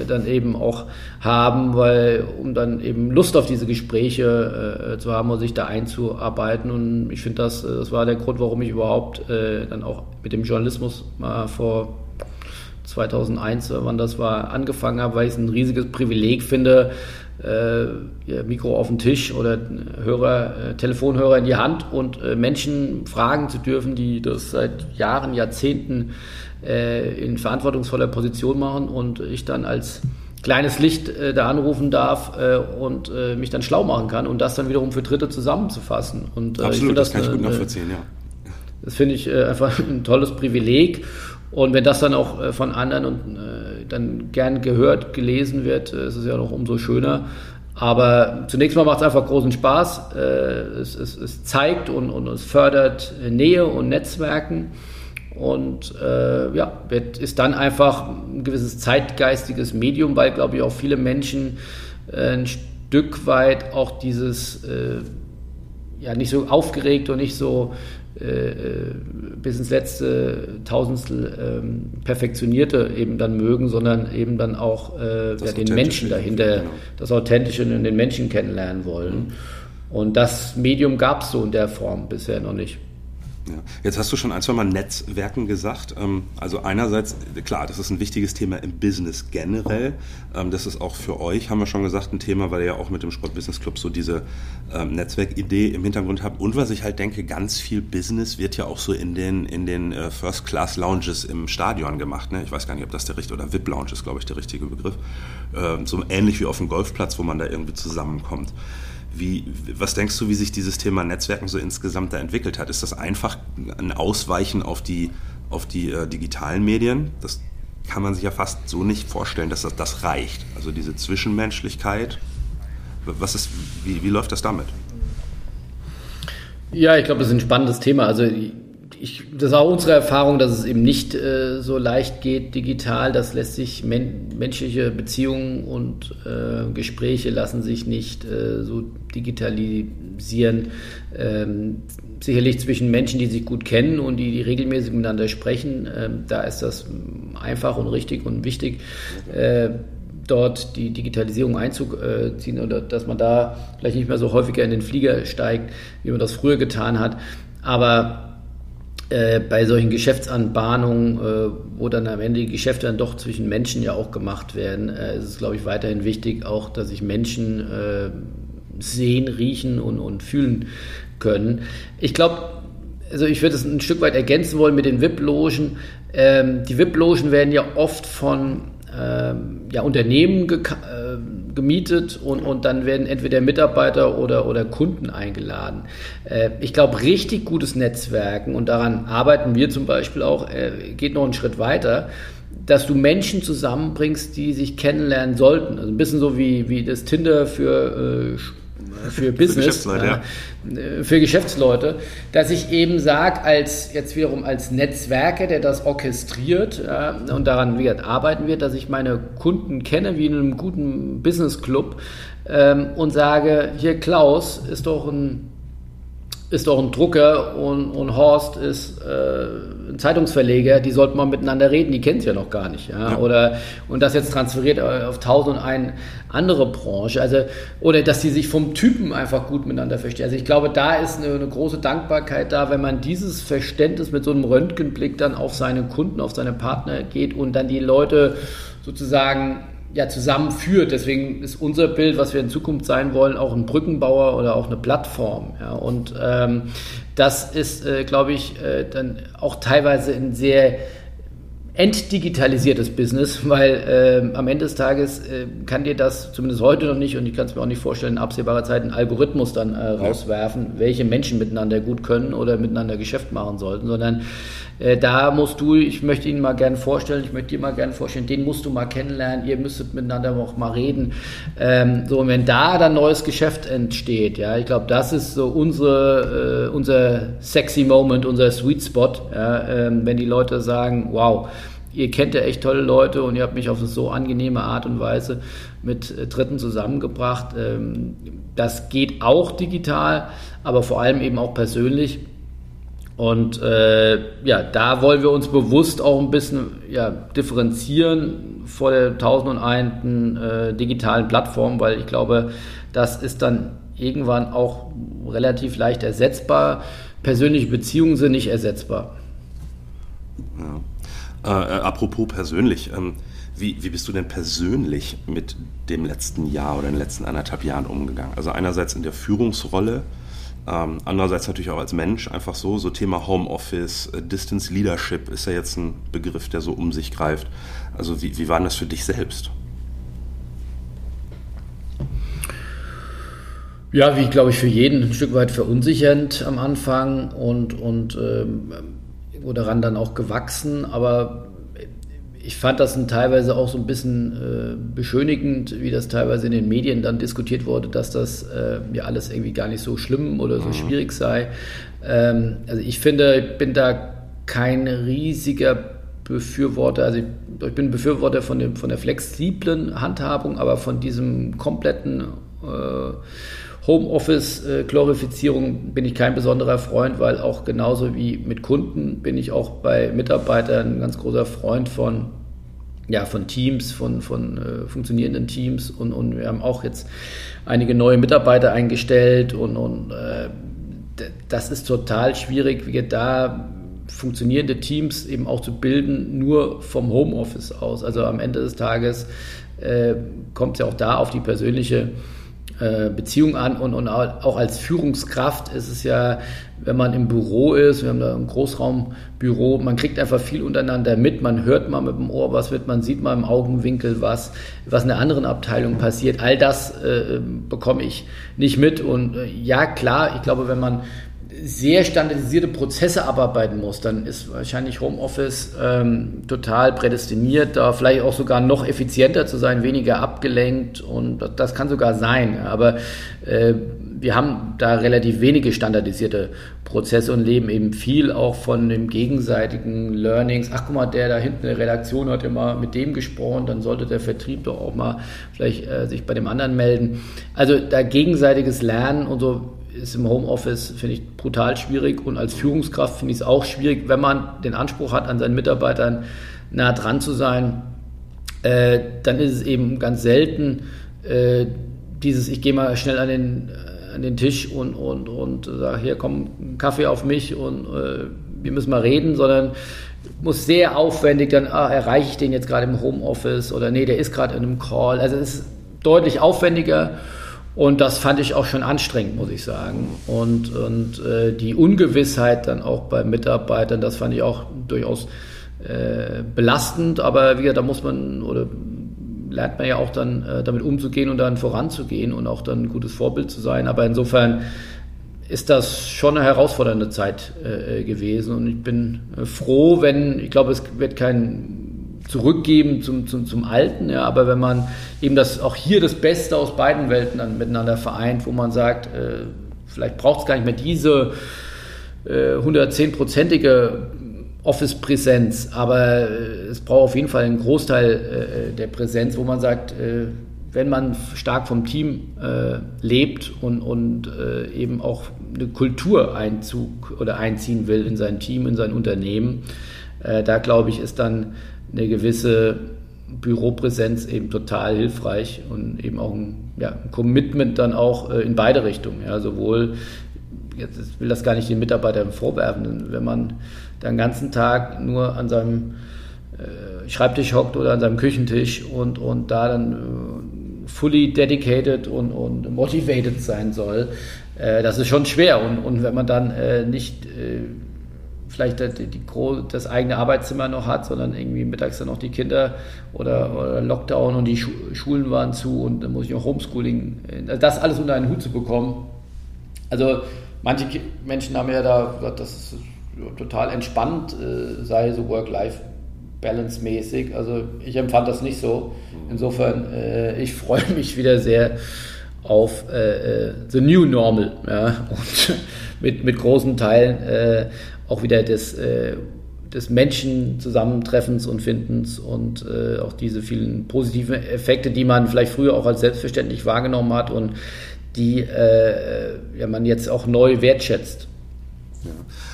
dann eben auch haben, weil um dann eben Lust auf diese Gespräche äh, zu haben und sich da einzuarbeiten. Und ich finde, das, das war der Grund, warum ich überhaupt äh, dann auch mit dem Journalismus mal vor 2001, wann das war, angefangen habe, weil ich es ein riesiges Privileg finde, äh, Mikro auf den Tisch oder Hörer, äh, Telefonhörer in die Hand und äh, Menschen fragen zu dürfen, die das seit Jahren, Jahrzehnten äh, in verantwortungsvoller Position machen und ich dann als kleines Licht äh, da anrufen darf äh, und äh, mich dann schlau machen kann und das dann wiederum für Dritte zusammenzufassen. Und, äh, Absolut, das, das, kann ich gut nachvollziehen, ja. Das finde ich äh, einfach ein tolles Privileg. Und wenn das dann auch äh, von anderen und dann gern gehört, gelesen wird, ist es ja noch umso schöner. Aber zunächst mal macht es einfach großen Spaß. Es, es, es zeigt und, und es fördert Nähe und Netzwerken. Und äh, ja, ist dann einfach ein gewisses zeitgeistiges Medium, weil, glaube ich, auch viele Menschen äh, ein Stück weit auch dieses, äh, ja, nicht so aufgeregt und nicht so äh, äh, bis ins letzte Tausendstel ähm, perfektionierte eben dann mögen, sondern eben dann auch äh, ja, den Menschen dahinter, genau. das Authentische und den Menschen kennenlernen wollen. Mhm. Und das Medium gab es so in der Form bisher noch nicht. Ja. Jetzt hast du schon ein, zwei Mal Netzwerken gesagt. Ähm, also einerseits, klar, das ist ein wichtiges Thema im Business generell. Ähm, das ist auch für euch, haben wir schon gesagt, ein Thema, weil ihr ja auch mit dem Sport Business Club so diese ähm, Netzwerkidee im Hintergrund habt. Und was ich halt denke, ganz viel Business wird ja auch so in den, in den äh, First-Class-Lounges im Stadion gemacht. Ne? Ich weiß gar nicht, ob das der richtige, oder VIP-Lounge ist, glaube ich, der richtige Begriff. So ähnlich wie auf dem Golfplatz, wo man da irgendwie zusammenkommt. Wie, was denkst du, wie sich dieses Thema Netzwerken so insgesamt da entwickelt hat? Ist das einfach ein Ausweichen auf die, auf die äh, digitalen Medien? Das kann man sich ja fast so nicht vorstellen, dass das, das reicht. Also diese Zwischenmenschlichkeit. Was ist, wie, wie läuft das damit? Ja, ich glaube, das ist ein spannendes Thema. Also ich, das ist auch unsere Erfahrung, dass es eben nicht äh, so leicht geht digital. Das lässt sich men menschliche Beziehungen und äh, Gespräche lassen sich nicht äh, so digitalisieren. Ähm, sicherlich zwischen Menschen, die sich gut kennen und die, die regelmäßig miteinander sprechen, ähm, da ist das einfach und richtig und wichtig äh, dort die Digitalisierung einzuziehen oder dass man da vielleicht nicht mehr so häufiger in den Flieger steigt, wie man das früher getan hat. Aber äh, bei solchen Geschäftsanbahnungen, äh, wo dann am Ende die Geschäfte dann doch zwischen Menschen ja auch gemacht werden, äh, ist es, glaube ich, weiterhin wichtig, auch, dass sich Menschen äh, sehen, riechen und, und fühlen können. Ich glaube, also ich würde es ein Stück weit ergänzen wollen mit den VIP-Logen. Ähm, die VIP-Logen werden ja oft von ähm, ja, Unternehmen äh, gemietet und, und dann werden entweder Mitarbeiter oder, oder Kunden eingeladen. Äh, ich glaube, richtig gutes Netzwerken und daran arbeiten wir zum Beispiel auch, äh, geht noch einen Schritt weiter dass du Menschen zusammenbringst, die sich kennenlernen sollten. Also ein bisschen so wie, wie das Tinder für äh, für Business, für Geschäftsleute, ja. Äh, für Geschäftsleute, dass ich eben sage, als jetzt wiederum als Netzwerker, der das orchestriert und daran wird, arbeiten wird, dass ich meine Kunden kenne wie in einem guten Business Club ähm, und sage, hier Klaus ist doch ein ist doch ein Drucker und, und Horst ist äh, ein Zeitungsverleger, die sollten mal miteinander reden, die kennen es ja noch gar nicht. Ja? ja? Oder, und das jetzt transferiert auf tausend und eine andere Branche. Also, oder dass die sich vom Typen einfach gut miteinander verstehen. Also ich glaube, da ist eine, eine große Dankbarkeit da, wenn man dieses Verständnis mit so einem Röntgenblick dann auf seine Kunden, auf seine Partner geht und dann die Leute sozusagen ja, zusammenführt. Deswegen ist unser Bild, was wir in Zukunft sein wollen, auch ein Brückenbauer oder auch eine Plattform. Ja. Und ähm, das ist, äh, glaube ich, äh, dann auch teilweise ein sehr entdigitalisiertes Business, weil äh, am Ende des Tages äh, kann dir das zumindest heute noch nicht und ich kann es mir auch nicht vorstellen, in absehbarer Zeit einen Algorithmus dann äh, rauswerfen, welche Menschen miteinander gut können oder miteinander Geschäft machen sollten, sondern äh, da musst du, ich möchte ihn mal gerne vorstellen, ich möchte dir mal gerne vorstellen, den musst du mal kennenlernen, ihr müsstet miteinander auch mal reden. Ähm, so, und wenn da dann neues Geschäft entsteht, ja, ich glaube, das ist so unsere, äh, unser sexy Moment, unser Sweet Spot, ja, ähm, wenn die Leute sagen, wow, ihr kennt ja echt tolle Leute und ihr habt mich auf eine so angenehme Art und Weise mit äh, Dritten zusammengebracht. Ähm, das geht auch digital, aber vor allem eben auch persönlich. Und äh, ja, da wollen wir uns bewusst auch ein bisschen ja, differenzieren vor der 1001. Äh, digitalen Plattform, weil ich glaube, das ist dann irgendwann auch relativ leicht ersetzbar. Persönliche Beziehungen sind nicht ersetzbar. Ja. Äh, äh, apropos persönlich, ähm, wie, wie bist du denn persönlich mit dem letzten Jahr oder den letzten anderthalb Jahren umgegangen? Also einerseits in der Führungsrolle, ähm, andererseits natürlich auch als Mensch, einfach so, so Thema Homeoffice, äh, Distance Leadership ist ja jetzt ein Begriff, der so um sich greift. Also wie, wie war das für dich selbst? Ja, wie glaube ich für jeden ein Stück weit verunsichernd am Anfang und, und ähm, daran dann auch gewachsen, aber ich fand das teilweise auch so ein bisschen äh, beschönigend, wie das teilweise in den Medien dann diskutiert wurde, dass das äh, ja alles irgendwie gar nicht so schlimm oder so mhm. schwierig sei. Ähm, also ich finde, ich bin da kein riesiger Befürworter, also ich, ich bin Befürworter von, dem, von der flexiblen Handhabung, aber von diesem kompletten äh, Homeoffice-Glorifizierung bin ich kein besonderer Freund, weil auch genauso wie mit Kunden bin ich auch bei Mitarbeitern ein ganz großer Freund von, ja, von Teams, von, von äh, funktionierenden Teams und, und wir haben auch jetzt einige neue Mitarbeiter eingestellt und, und äh, das ist total schwierig, wie da funktionierende Teams eben auch zu bilden, nur vom Homeoffice aus. Also am Ende des Tages äh, kommt es ja auch da auf die persönliche Beziehung an und, und auch als Führungskraft ist es ja, wenn man im Büro ist, wir haben da ein Großraumbüro, man kriegt einfach viel untereinander mit, man hört mal mit dem Ohr was mit, man sieht mal im Augenwinkel was, was in der anderen Abteilung passiert. All das äh, bekomme ich nicht mit und äh, ja, klar, ich glaube, wenn man sehr standardisierte Prozesse abarbeiten muss, dann ist wahrscheinlich Homeoffice ähm, total prädestiniert, da vielleicht auch sogar noch effizienter zu sein, weniger abgelenkt und das, das kann sogar sein. Aber äh, wir haben da relativ wenige standardisierte Prozesse und leben eben viel auch von dem gegenseitigen Learnings. Ach guck mal, der da hinten in der Redaktion hat immer mit dem gesprochen, dann sollte der Vertrieb doch auch mal vielleicht äh, sich bei dem anderen melden. Also da gegenseitiges Lernen und so ist im Homeoffice, finde ich, brutal schwierig und als Führungskraft finde ich es auch schwierig, wenn man den Anspruch hat, an seinen Mitarbeitern nah dran zu sein, äh, dann ist es eben ganz selten äh, dieses, ich gehe mal schnell an den, an den Tisch und, und, und sage, hier komm, Kaffee auf mich und äh, wir müssen mal reden, sondern muss sehr aufwendig dann, ah, erreiche ich den jetzt gerade im Homeoffice oder nee, der ist gerade in einem Call. Also es ist deutlich aufwendiger und das fand ich auch schon anstrengend, muss ich sagen. Und, und äh, die Ungewissheit dann auch bei Mitarbeitern, das fand ich auch durchaus äh, belastend. Aber wie gesagt, da muss man oder lernt man ja auch dann äh, damit umzugehen und dann voranzugehen und auch dann ein gutes Vorbild zu sein. Aber insofern ist das schon eine herausfordernde Zeit äh, gewesen. Und ich bin äh, froh, wenn, ich glaube, es wird kein zurückgeben zum, zum, zum Alten. Ja, aber wenn man eben das auch hier das Beste aus beiden Welten dann miteinander vereint, wo man sagt, äh, vielleicht braucht es gar nicht mehr diese äh, 110-prozentige Office-Präsenz, aber äh, es braucht auf jeden Fall einen Großteil äh, der Präsenz, wo man sagt, äh, wenn man stark vom Team äh, lebt und, und eben auch eine Kultureinzug oder einziehen will in sein Team, in sein Unternehmen, da glaube ich, ist dann eine gewisse Büropräsenz eben total hilfreich und eben auch ein, ja, ein Commitment dann auch äh, in beide Richtungen. Ja, sowohl, jetzt will das gar nicht den Mitarbeitern vorwerfen, wenn man den ganzen Tag nur an seinem äh, Schreibtisch hockt oder an seinem Küchentisch und, und da dann äh, fully dedicated und, und motivated sein soll, äh, das ist schon schwer. Und, und wenn man dann äh, nicht äh, vielleicht die, die, das eigene Arbeitszimmer noch hat, sondern irgendwie mittags dann noch die Kinder oder, oder Lockdown und die Schulen waren zu und dann muss ich auch Homeschooling, äh, das alles unter einen Hut zu bekommen. Also manche Menschen haben ja da gesagt, das ist total entspannt, äh, sei so Work-Life-Balance-mäßig. Also ich empfand das nicht so. Insofern, äh, ich freue mich wieder sehr auf äh, äh, The New Normal ja, und mit, mit großen Teilen auch wieder des, äh, des Menschen und Findens und äh, auch diese vielen positiven Effekte, die man vielleicht früher auch als selbstverständlich wahrgenommen hat und die äh, ja, man jetzt auch neu wertschätzt. Ja.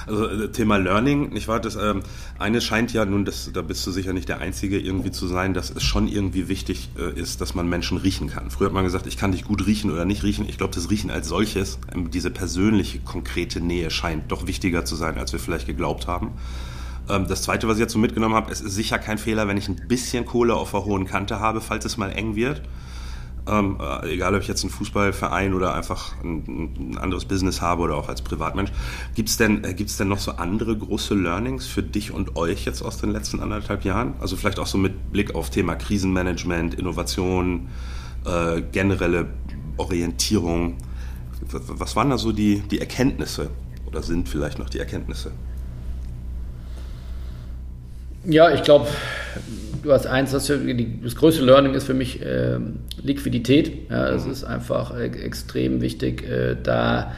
Also äh, Thema Learning, nicht wahr? Das ähm, eine scheint ja nun, das, da bist du sicher nicht der Einzige irgendwie zu sein, dass es schon irgendwie wichtig äh, ist, dass man Menschen riechen kann. Früher hat man gesagt, ich kann dich gut riechen oder nicht riechen. Ich glaube, das Riechen als solches, ähm, diese persönliche, konkrete Nähe scheint doch wichtiger zu sein, als wir vielleicht geglaubt haben. Ähm, das zweite, was ich so mitgenommen habe, es ist sicher kein Fehler, wenn ich ein bisschen Kohle auf der hohen Kante habe, falls es mal eng wird. Ähm, äh, egal, ob ich jetzt einen Fußballverein oder einfach ein, ein anderes Business habe oder auch als Privatmensch. Gibt es denn, äh, denn noch so andere große Learnings für dich und euch jetzt aus den letzten anderthalb Jahren? Also vielleicht auch so mit Blick auf Thema Krisenmanagement, Innovation, äh, generelle Orientierung. Was waren da so die, die Erkenntnisse oder sind vielleicht noch die Erkenntnisse? Ja, ich glaube, du hast eins, das, die, das größte Learning ist für mich äh, Liquidität. Ja, es mhm. ist einfach äh, extrem wichtig, äh, da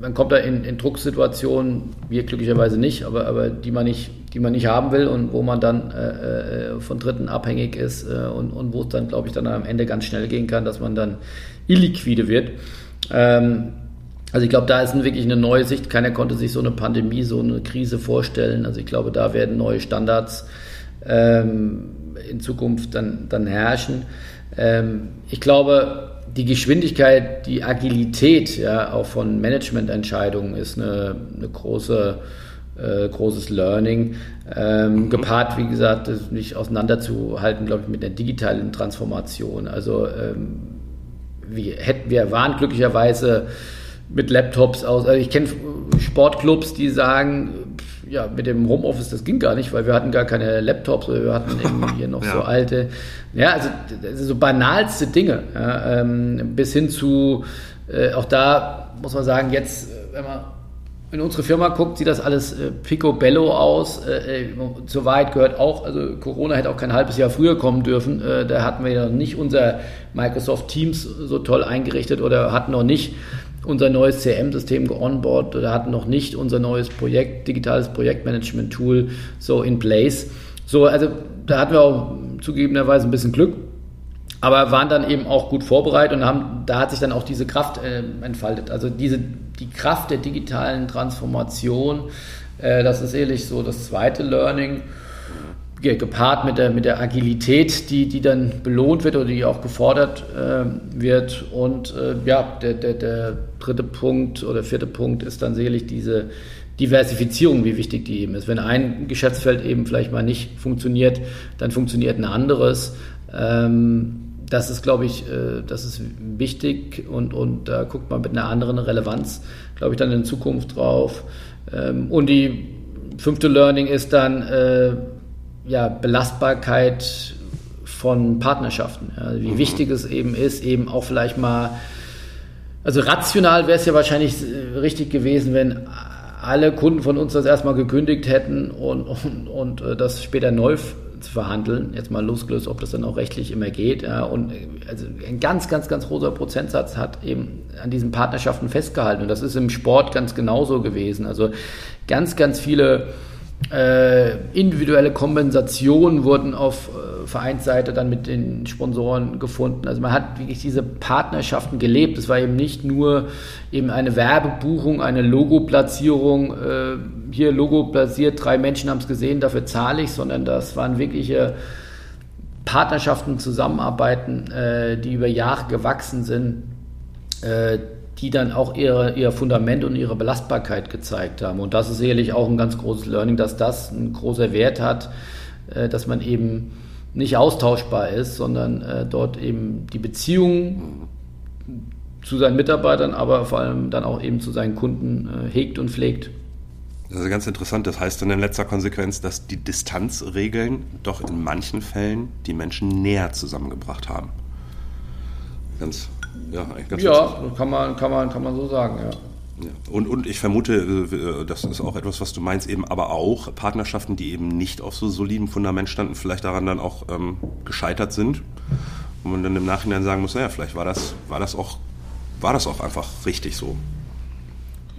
man kommt da in, in Drucksituationen, wir glücklicherweise nicht, aber, aber die, man nicht, die man nicht haben will und wo man dann äh, äh, von Dritten abhängig ist äh, und, und wo es dann, glaube ich, dann am Ende ganz schnell gehen kann, dass man dann illiquide wird. Ähm, also ich glaube, da ist wirklich eine neue Sicht. Keiner konnte sich so eine Pandemie, so eine Krise vorstellen. Also ich glaube, da werden neue Standards ähm, in Zukunft dann, dann herrschen. Ähm, ich glaube, die Geschwindigkeit, die Agilität ja, auch von Managemententscheidungen ist eine, eine große, äh, großes Learning. Ähm, mhm. Gepaart, wie gesagt, nicht auseinanderzuhalten, glaube ich, mit der digitalen Transformation. Also ähm, wir, hätten, wir waren glücklicherweise mit Laptops aus. Also ich kenne Sportclubs, die sagen, ja, mit dem Homeoffice, das ging gar nicht, weil wir hatten gar keine Laptops, oder wir hatten irgendwie hier noch ja. so alte, ja, also so banalste Dinge, ja, ähm, bis hin zu, äh, auch da muss man sagen, jetzt, äh, wenn man in unsere Firma guckt, sieht das alles äh, picobello aus. Äh, äh, zur Wahrheit gehört auch, also Corona hätte auch kein halbes Jahr früher kommen dürfen. Äh, da hatten wir ja noch nicht unser Microsoft Teams so toll eingerichtet oder hatten noch nicht unser neues CM-System geonboard oder hatten noch nicht unser neues Projekt, digitales Projektmanagement-Tool so in place. So, also da hatten wir auch zugegebenerweise ein bisschen Glück, aber waren dann eben auch gut vorbereitet und haben, da hat sich dann auch diese Kraft äh, entfaltet. Also diese, die Kraft der digitalen Transformation, äh, das ist ehrlich so das zweite Learning gepaart mit der, mit der Agilität, die, die dann belohnt wird oder die auch gefordert äh, wird. Und äh, ja, der, der, der dritte Punkt oder vierte Punkt ist dann sicherlich diese Diversifizierung, wie wichtig die eben ist. Wenn ein Geschäftsfeld eben vielleicht mal nicht funktioniert, dann funktioniert ein anderes. Ähm, das ist, glaube ich, äh, das ist wichtig und, und da guckt man mit einer anderen Relevanz, glaube ich, dann in Zukunft drauf. Ähm, und die fünfte Learning ist dann, äh, ja, Belastbarkeit von Partnerschaften. Ja, wie mhm. wichtig es eben ist, eben auch vielleicht mal, also rational wäre es ja wahrscheinlich äh, richtig gewesen, wenn alle Kunden von uns das erstmal gekündigt hätten und, und, und äh, das später neu zu verhandeln, jetzt mal losgelöst, ob das dann auch rechtlich immer geht. Ja, und äh, also ein ganz, ganz, ganz großer Prozentsatz hat eben an diesen Partnerschaften festgehalten. Und das ist im Sport ganz genauso gewesen. Also ganz, ganz viele äh, individuelle Kompensationen wurden auf äh, Vereinsseite dann mit den Sponsoren gefunden. Also man hat wirklich diese Partnerschaften gelebt. Es war eben nicht nur eben eine Werbebuchung, eine Logoplatzierung. Äh, hier Logo platziert, drei Menschen haben es gesehen, dafür zahle ich, sondern das waren wirkliche Partnerschaften, Zusammenarbeiten, die über Jahre gewachsen sind die dann auch ihre, ihr Fundament und ihre Belastbarkeit gezeigt haben. Und das ist sicherlich auch ein ganz großes Learning, dass das ein großer Wert hat, äh, dass man eben nicht austauschbar ist, sondern äh, dort eben die Beziehung zu seinen Mitarbeitern, aber vor allem dann auch eben zu seinen Kunden äh, hegt und pflegt. Das ist ganz interessant. Das heißt dann in letzter Konsequenz, dass die Distanzregeln doch in manchen Fällen die Menschen näher zusammengebracht haben. Ganz, ja, ganz ja kann, man, kann, man, kann man so sagen, ja. Ja. Und, und ich vermute, äh, das ist auch etwas, was du meinst, eben aber auch Partnerschaften, die eben nicht auf so solidem Fundament standen, vielleicht daran dann auch ähm, gescheitert sind. Und man dann im Nachhinein sagen muss, naja, vielleicht war das, war das auch, war das auch einfach richtig so.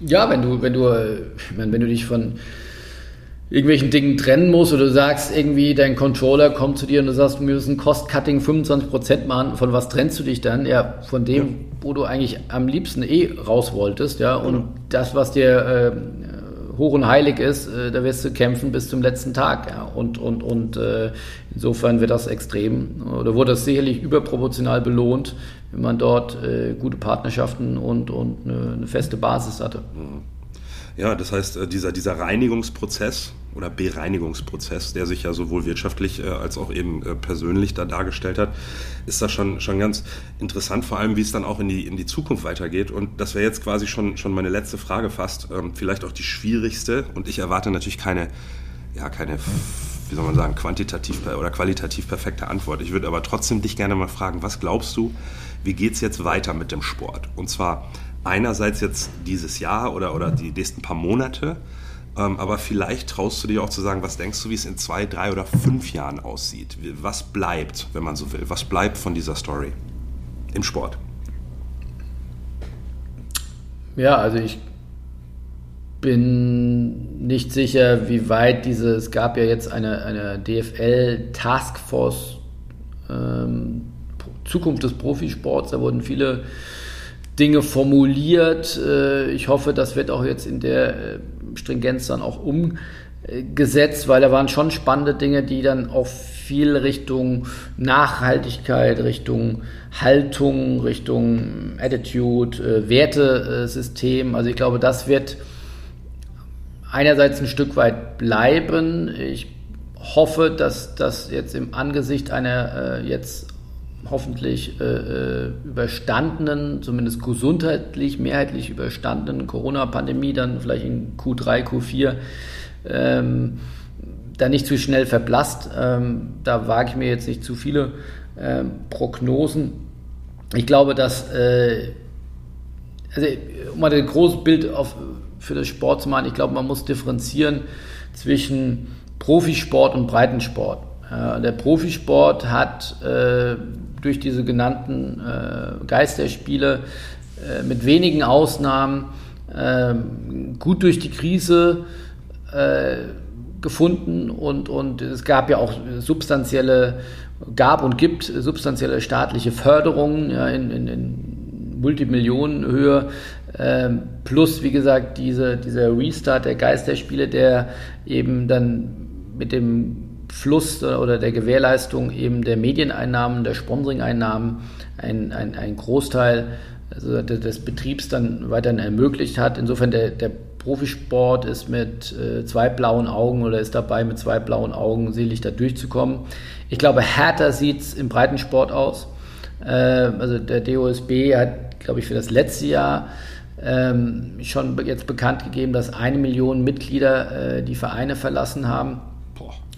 Ja, wenn du, wenn du, äh, wenn du dich von irgendwelchen Dingen trennen musst oder du sagst irgendwie, dein Controller kommt zu dir und du sagst, wir müssen Cost-Cutting 25% machen, von was trennst du dich dann? Ja, von dem, ja. wo du eigentlich am liebsten eh raus wolltest, ja, und ja. das, was dir äh, hoch und heilig ist, äh, da wirst du kämpfen bis zum letzten Tag, ja, und, und, und äh, insofern wird das extrem, oder wurde das sicherlich überproportional belohnt, wenn man dort äh, gute Partnerschaften und, und eine, eine feste Basis hatte. Mhm. Ja, das heißt, äh, dieser, dieser Reinigungsprozess oder Bereinigungsprozess, der sich ja sowohl wirtschaftlich äh, als auch eben äh, persönlich da dargestellt hat, ist da schon, schon ganz interessant, vor allem wie es dann auch in die, in die Zukunft weitergeht. Und das wäre jetzt quasi schon, schon meine letzte Frage fast, ähm, vielleicht auch die schwierigste. Und ich erwarte natürlich keine, ja, keine, wie soll man sagen, quantitativ oder qualitativ perfekte Antwort. Ich würde aber trotzdem dich gerne mal fragen, was glaubst du, wie geht es jetzt weiter mit dem Sport? Und zwar einerseits jetzt dieses Jahr oder, oder die nächsten paar Monate, ähm, aber vielleicht traust du dir auch zu sagen, was denkst du, wie es in zwei, drei oder fünf Jahren aussieht? Was bleibt, wenn man so will? Was bleibt von dieser Story im Sport? Ja, also ich bin nicht sicher, wie weit diese, es gab ja jetzt eine, eine DFL Taskforce ähm, Zukunft des Profisports, da wurden viele Dinge formuliert. Äh, ich hoffe, das wird auch jetzt in der äh, Stringenz dann auch umgesetzt, weil da waren schon spannende Dinge, die dann auch viel Richtung Nachhaltigkeit, Richtung Haltung, Richtung Attitude, äh, Wertesystem. Also ich glaube, das wird einerseits ein Stück weit bleiben. Ich hoffe, dass das jetzt im Angesicht einer jetzt hoffentlich äh, äh, überstandenen, zumindest gesundheitlich, mehrheitlich überstandenen Corona-Pandemie dann vielleicht in Q3, Q4 ähm, da nicht zu schnell verblasst. Ähm, da wage ich mir jetzt nicht zu viele ähm, Prognosen. Ich glaube, dass, äh, also, um mal ein großes Bild auf, für das Sport zu machen, ich glaube, man muss differenzieren zwischen Profisport und Breitensport. Äh, der Profisport hat äh, durch diese genannten äh, Geisterspiele äh, mit wenigen Ausnahmen äh, gut durch die Krise äh, gefunden und, und es gab ja auch substanzielle, gab und gibt substanzielle staatliche Förderungen ja, in, in, in Multimillionenhöhe. Ähm, plus, wie gesagt, diese, dieser Restart der Geisterspiele, der eben dann mit dem Fluss oder der Gewährleistung eben der Medieneinnahmen, der Sponsoring-Einnahmen ein, ein, ein Großteil also des Betriebs dann weiterhin ermöglicht hat. Insofern der, der Profisport ist mit äh, zwei blauen Augen oder ist dabei mit zwei blauen Augen selig da durchzukommen. Ich glaube, härter sieht es im Breitensport aus. Äh, also der DOSB hat, glaube ich, für das letzte Jahr ähm, schon jetzt bekannt gegeben, dass eine Million Mitglieder äh, die Vereine verlassen haben.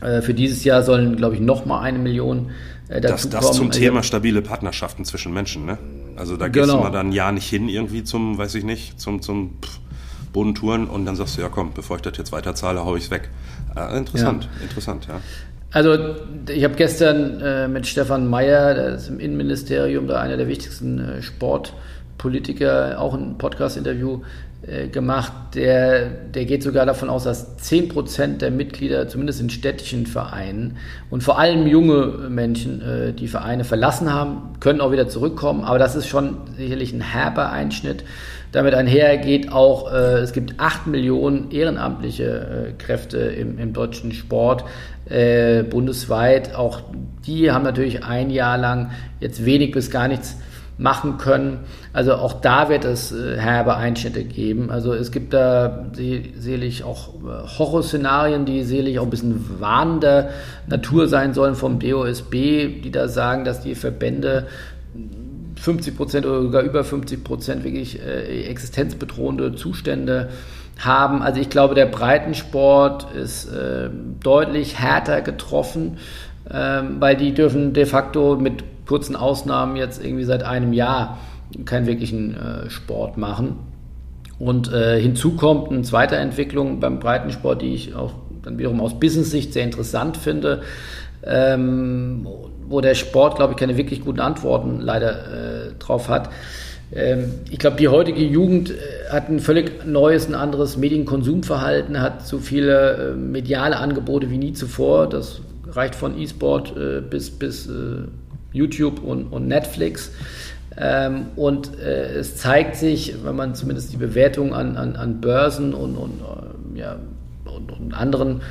Äh, für dieses Jahr sollen, glaube ich, nochmal eine Million äh, dazu das, das zum also, Thema stabile Partnerschaften zwischen Menschen, ne? Also da gehst genau. du mal dann ein Jahr nicht hin irgendwie zum, weiß ich nicht, zum, zum pff, Bodentouren und dann sagst du, ja komm, bevor ich das jetzt weiterzahle, hau ich's weg. Äh, interessant, ja. interessant, ja. Also ich habe gestern äh, mit Stefan Meyer, der ist im Innenministerium, da einer der wichtigsten äh, Sportpolitiker, auch ein Podcast-Interview gemacht, der, der geht sogar davon aus, dass 10% der Mitglieder, zumindest in städtischen Vereinen und vor allem junge Menschen, äh, die Vereine verlassen haben, können auch wieder zurückkommen. Aber das ist schon sicherlich ein herber Einschnitt. Damit einher geht auch, äh, es gibt 8 Millionen ehrenamtliche Kräfte im, im deutschen Sport bundesweit. Auch die haben natürlich ein Jahr lang jetzt wenig bis gar nichts machen können. Also auch da wird es äh, herbe Einschnitte geben. Also es gibt da sicherlich auch äh, Horrorszenarien, die sicherlich auch ein bisschen warnender Natur sein sollen vom DOSB, die da sagen, dass die Verbände 50 Prozent oder sogar über 50 Prozent wirklich äh, existenzbedrohende Zustände haben. Also ich glaube, der Breitensport ist deutlich härter getroffen, äh, weil die dürfen de facto mit kurzen Ausnahmen jetzt irgendwie seit einem Jahr keinen wirklichen äh, Sport machen. Und äh, hinzu kommt eine zweite Entwicklung beim Breitensport, die ich auch dann wiederum aus Business-Sicht sehr interessant finde, ähm, wo der Sport, glaube ich, keine wirklich guten Antworten leider äh, drauf hat. Ähm, ich glaube, die heutige Jugend äh, hat ein völlig neues, ein anderes Medienkonsumverhalten, hat so viele äh, mediale Angebote wie nie zuvor. Das reicht von E-Sport äh, bis, bis YouTube und, und Netflix. Ähm, und es zeigt sich, wenn man zumindest die Bewertung an, an, an Börsen und, und, ja, und, und anderen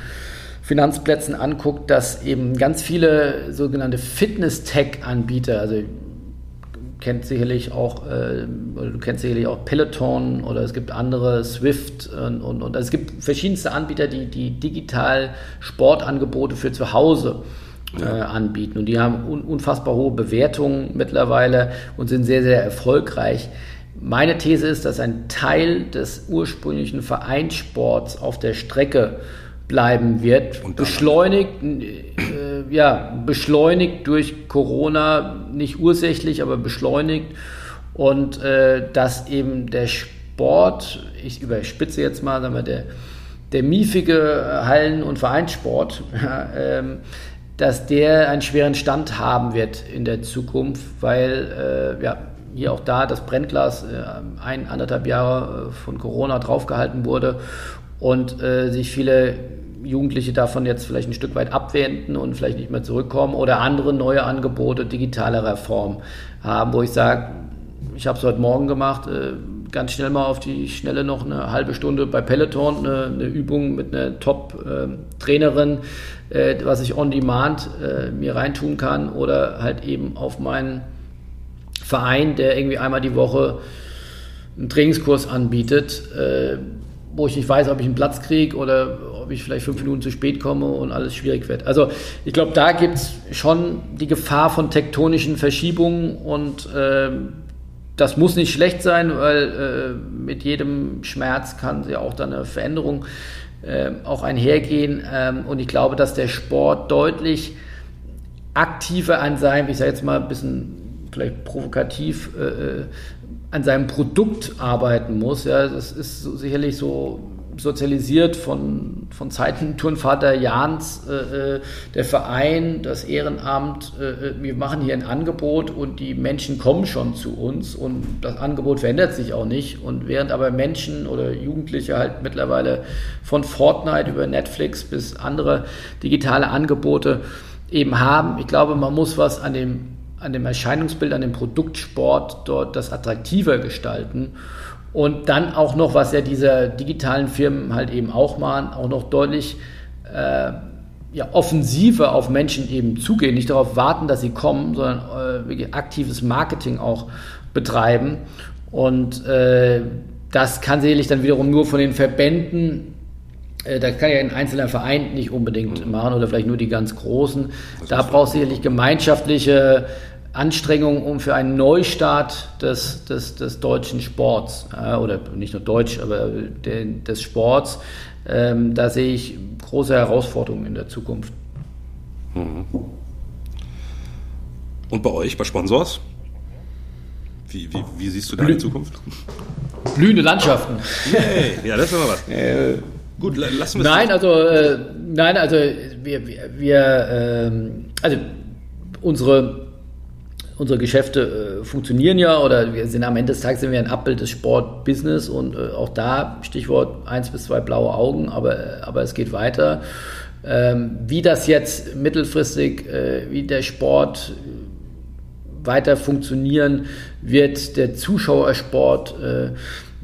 Finanzplätzen anguckt, dass eben ganz viele sogenannte Fitness-Tech-Anbieter, also kennt sicherlich auch, äh, du kennst sicherlich auch Peloton oder es gibt andere, Swift und, und, und es gibt verschiedenste Anbieter, die, die digital Sportangebote für zu Hause äh, anbieten. Und die haben un, unfassbar hohe Bewertungen mittlerweile und sind sehr, sehr erfolgreich. Meine These ist, dass ein Teil des ursprünglichen Vereinssports auf der Strecke bleiben wird. Beschleunigt, äh, ja, beschleunigt durch Corona, nicht ursächlich, aber beschleunigt. Und äh, dass eben der Sport, ich überspitze jetzt mal, sagen wir, der, der miefige Hallen- und Vereinssport, ähm, dass der einen schweren Stand haben wird in der Zukunft, weil äh, ja, hier auch da das Brennglas äh, ein, anderthalb Jahre äh, von Corona draufgehalten wurde und äh, sich viele Jugendliche davon jetzt vielleicht ein Stück weit abwenden und vielleicht nicht mehr zurückkommen oder andere neue Angebote digitalerer Form haben, wo ich sage, ich habe es heute Morgen gemacht, äh, ganz schnell mal auf die Schnelle noch eine halbe Stunde bei Peloton, eine, eine Übung mit einer Top-Trainerin, äh, was ich on demand äh, mir reintun kann oder halt eben auf meinen Verein, der irgendwie einmal die Woche einen Trainingskurs anbietet, wo ich nicht weiß, ob ich einen Platz kriege oder ob ich vielleicht fünf Minuten zu spät komme und alles schwierig wird. Also ich glaube, da gibt es schon die Gefahr von tektonischen Verschiebungen und äh, das muss nicht schlecht sein, weil äh, mit jedem Schmerz kann ja auch dann eine Veränderung äh, auch einhergehen. Ähm, und ich glaube, dass der Sport deutlich aktiver an seinem, ich sage jetzt mal ein bisschen vielleicht provokativ, äh, äh, an seinem Produkt arbeiten muss. Ja, das ist so, sicherlich so sozialisiert von, von Zeiten Turnvater Jans, äh, äh, der Verein, das Ehrenamt. Äh, wir machen hier ein Angebot und die Menschen kommen schon zu uns und das Angebot verändert sich auch nicht. Und während aber Menschen oder Jugendliche halt mittlerweile von Fortnite über Netflix bis andere digitale Angebote eben haben, ich glaube, man muss was an dem an dem Erscheinungsbild, an dem Produktsport dort das attraktiver gestalten. Und dann auch noch, was ja diese digitalen Firmen halt eben auch machen, auch noch deutlich äh, ja, offensiver auf Menschen eben zugehen, nicht darauf warten, dass sie kommen, sondern äh, wirklich aktives Marketing auch betreiben. Und äh, das kann sicherlich dann wiederum nur von den Verbänden äh, da kann ja ein einzelner Verein nicht unbedingt mhm. machen oder vielleicht nur die ganz großen. Das da braucht es sicherlich gemeinschaftliche Anstrengungen um für einen Neustart des, des, des deutschen Sports äh, oder nicht nur deutsch, aber de, des Sports. Ähm, da sehe ich große Herausforderungen in der Zukunft. Mhm. Und bei euch, bei Sponsors? Wie, wie, wie siehst du da Blü die Zukunft? Blühende Landschaften. Yay. Ja, das ist aber was. Äh, Gut, lassen wir es. Nein, also, äh, nein, also wir, wir, wir ähm, also unsere unsere Geschäfte äh, funktionieren ja oder wir sind am Ende des Tages sind wir ein Abbild des Sportbusiness und äh, auch da Stichwort eins bis zwei blaue Augen, aber, äh, aber es geht weiter. Ähm, wie das jetzt mittelfristig, äh, wie der Sport weiter funktionieren wird, der Zuschauersport, äh,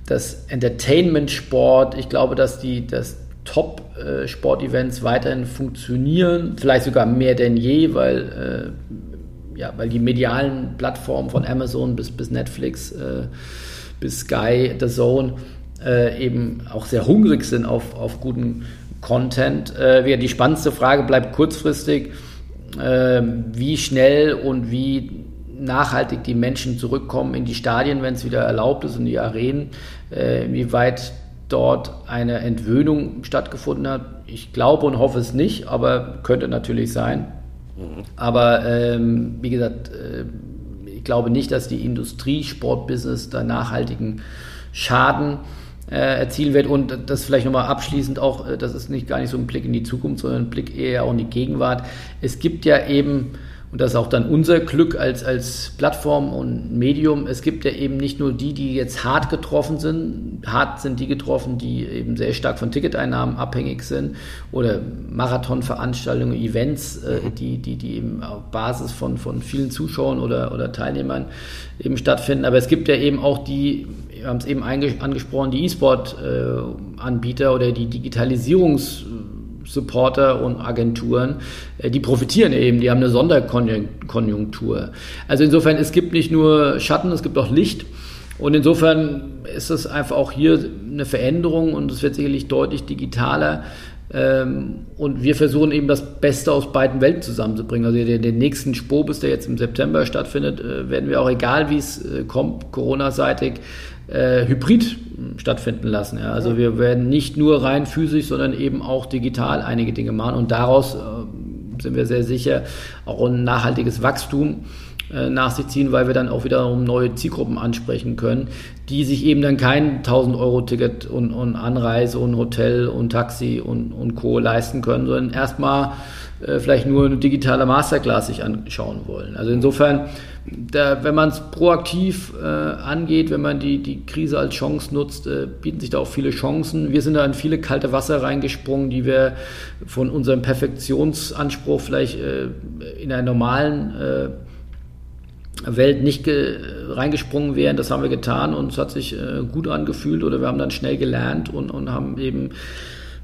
das Entertainment-Sport, ich glaube, dass die dass Top-Sportevents äh, weiterhin funktionieren, vielleicht sogar mehr denn je, weil ja, weil die medialen Plattformen von Amazon bis, bis Netflix, äh, bis Sky, The Zone äh, eben auch sehr hungrig sind auf, auf guten Content. Äh, die spannendste Frage bleibt kurzfristig, äh, wie schnell und wie nachhaltig die Menschen zurückkommen in die Stadien, wenn es wieder erlaubt ist, in die Arenen, äh, inwieweit dort eine Entwöhnung stattgefunden hat. Ich glaube und hoffe es nicht, aber könnte natürlich sein. Aber ähm, wie gesagt, äh, ich glaube nicht, dass die Industrie Sportbusiness da nachhaltigen Schaden äh, erzielen wird. Und das vielleicht nochmal abschließend auch, äh, das ist nicht gar nicht so ein Blick in die Zukunft, sondern ein Blick eher auch in die Gegenwart. Es gibt ja eben und das ist auch dann unser Glück als, als Plattform und Medium. Es gibt ja eben nicht nur die, die jetzt hart getroffen sind. Hart sind die getroffen, die eben sehr stark von Ticketeinnahmen abhängig sind oder Marathonveranstaltungen, Events, äh, mhm. die, die, die eben auf Basis von, von vielen Zuschauern oder, oder Teilnehmern eben stattfinden. Aber es gibt ja eben auch die, wir haben es eben angesprochen, die E-Sport-Anbieter äh, oder die Digitalisierungs- Supporter und Agenturen, äh, die profitieren eben, die haben eine Sonderkonjunktur. Also insofern, es gibt nicht nur Schatten, es gibt auch Licht. Und insofern ist es einfach auch hier eine Veränderung und es wird sicherlich deutlich digitaler. Ähm, und wir versuchen eben das Beste aus beiden Welten zusammenzubringen. Also den, nächsten Spobis, der jetzt im September stattfindet, äh, werden wir auch, egal wie es äh, kommt, Corona-seitig, äh, hybrid stattfinden lassen. Ja. Also wir werden nicht nur rein physisch, sondern eben auch digital einige Dinge machen und daraus äh, sind wir sehr sicher auch ein nachhaltiges Wachstum äh, nach sich ziehen, weil wir dann auch wiederum neue Zielgruppen ansprechen können, die sich eben dann kein 1000 Euro Ticket und, und Anreise und Hotel und Taxi und, und Co. leisten können, sondern erstmal äh, vielleicht nur eine digitale Masterclass sich anschauen wollen. Also insofern, da, wenn man es proaktiv äh, angeht, wenn man die, die Krise als Chance nutzt, äh, bieten sich da auch viele Chancen. Wir sind da in viele kalte Wasser reingesprungen, die wir von unserem Perfektionsanspruch vielleicht äh, in einer normalen äh, Welt nicht reingesprungen wären. Das haben wir getan und es hat sich äh, gut angefühlt oder wir haben dann schnell gelernt und, und haben eben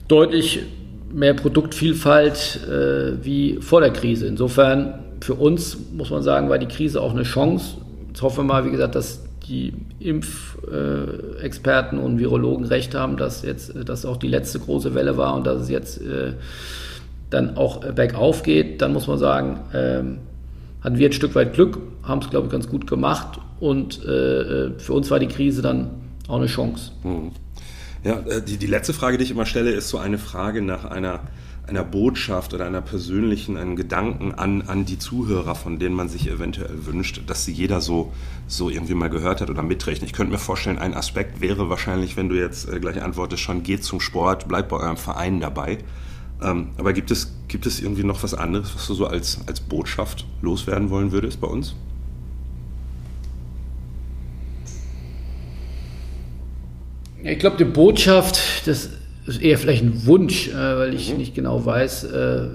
deutlich mehr Produktvielfalt äh, wie vor der Krise. Insofern für uns muss man sagen, war die Krise auch eine Chance. Jetzt hoffen wir mal, wie gesagt, dass die Impfexperten äh, und Virologen recht haben, dass jetzt das auch die letzte große Welle war und dass es jetzt äh, dann auch bergauf geht. Dann muss man sagen, ähm, hatten wir ein Stück weit Glück, haben es, glaube ich, ganz gut gemacht und äh, äh, für uns war die Krise dann auch eine Chance. Mhm. Ja, äh, die, die letzte Frage, die ich immer stelle, ist so eine Frage nach einer, einer Botschaft oder einer persönlichen, einem Gedanken an, an die Zuhörer, von denen man sich eventuell wünscht, dass sie jeder so, so irgendwie mal gehört hat oder mitträgt. Ich könnte mir vorstellen, ein Aspekt wäre wahrscheinlich, wenn du jetzt äh, gleich antwortest, schon geht zum Sport, bleib bei eurem Verein dabei. Ähm, aber gibt es, gibt es irgendwie noch was anderes, was du so als, als Botschaft loswerden wollen würdest bei uns? Ich glaube, die Botschaft, das ist eher vielleicht ein Wunsch, äh, weil ich mhm. nicht genau weiß, äh,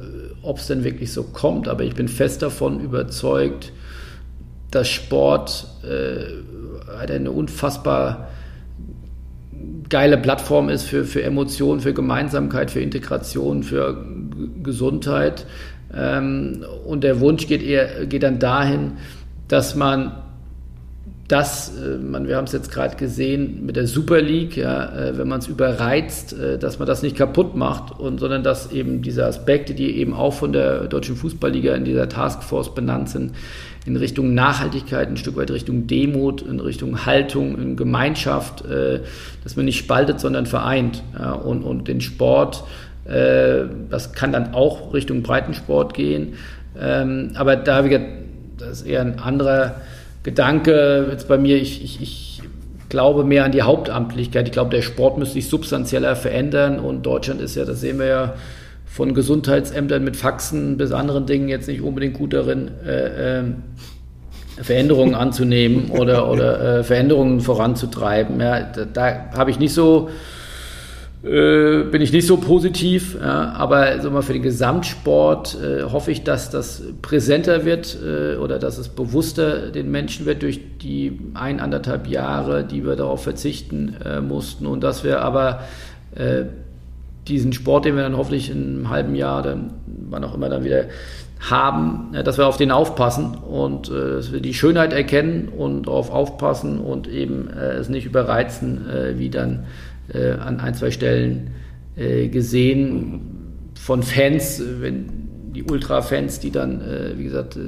ob es denn wirklich so kommt. Aber ich bin fest davon überzeugt, dass Sport äh, eine unfassbar geile Plattform ist für, für Emotionen, für Gemeinsamkeit, für Integration, für Gesundheit. Ähm, und der Wunsch geht, eher, geht dann dahin, dass man das, äh, man, wir haben es jetzt gerade gesehen mit der Super League, ja, äh, wenn man es überreizt, äh, dass man das nicht kaputt macht, und, sondern dass eben diese Aspekte, die eben auch von der Deutschen Fußballliga in dieser Taskforce benannt sind, in Richtung Nachhaltigkeit, ein Stück weit Richtung Demut, in Richtung Haltung, in Gemeinschaft, dass man nicht spaltet, sondern vereint. Ja, und, und den Sport, das kann dann auch Richtung Breitensport gehen. Ähm, aber da, wie das ist eher ein anderer Gedanke jetzt bei mir. Ich, ich, ich glaube mehr an die Hauptamtlichkeit. Ich glaube, der Sport müsste sich substanzieller verändern und Deutschland ist ja, das sehen wir ja, von Gesundheitsämtern mit Faxen bis anderen Dingen jetzt nicht unbedingt gut darin, äh, äh, Veränderungen anzunehmen oder, oder äh, Veränderungen voranzutreiben. Ja, da, da habe ich nicht so, äh, bin ich nicht so positiv, ja, aber so mal für den Gesamtsport äh, hoffe ich, dass das präsenter wird äh, oder dass es bewusster den Menschen wird durch die ein, anderthalb Jahre, die wir darauf verzichten mussten. Und dass wir aber diesen Sport, den wir dann hoffentlich in einem halben Jahr, dann wann auch immer dann wieder haben, dass wir auf den aufpassen und äh, dass wir die Schönheit erkennen und darauf aufpassen und eben äh, es nicht überreizen, äh, wie dann äh, an ein, zwei Stellen äh, gesehen von Fans, wenn die Ultra-Fans, die dann, äh, wie gesagt,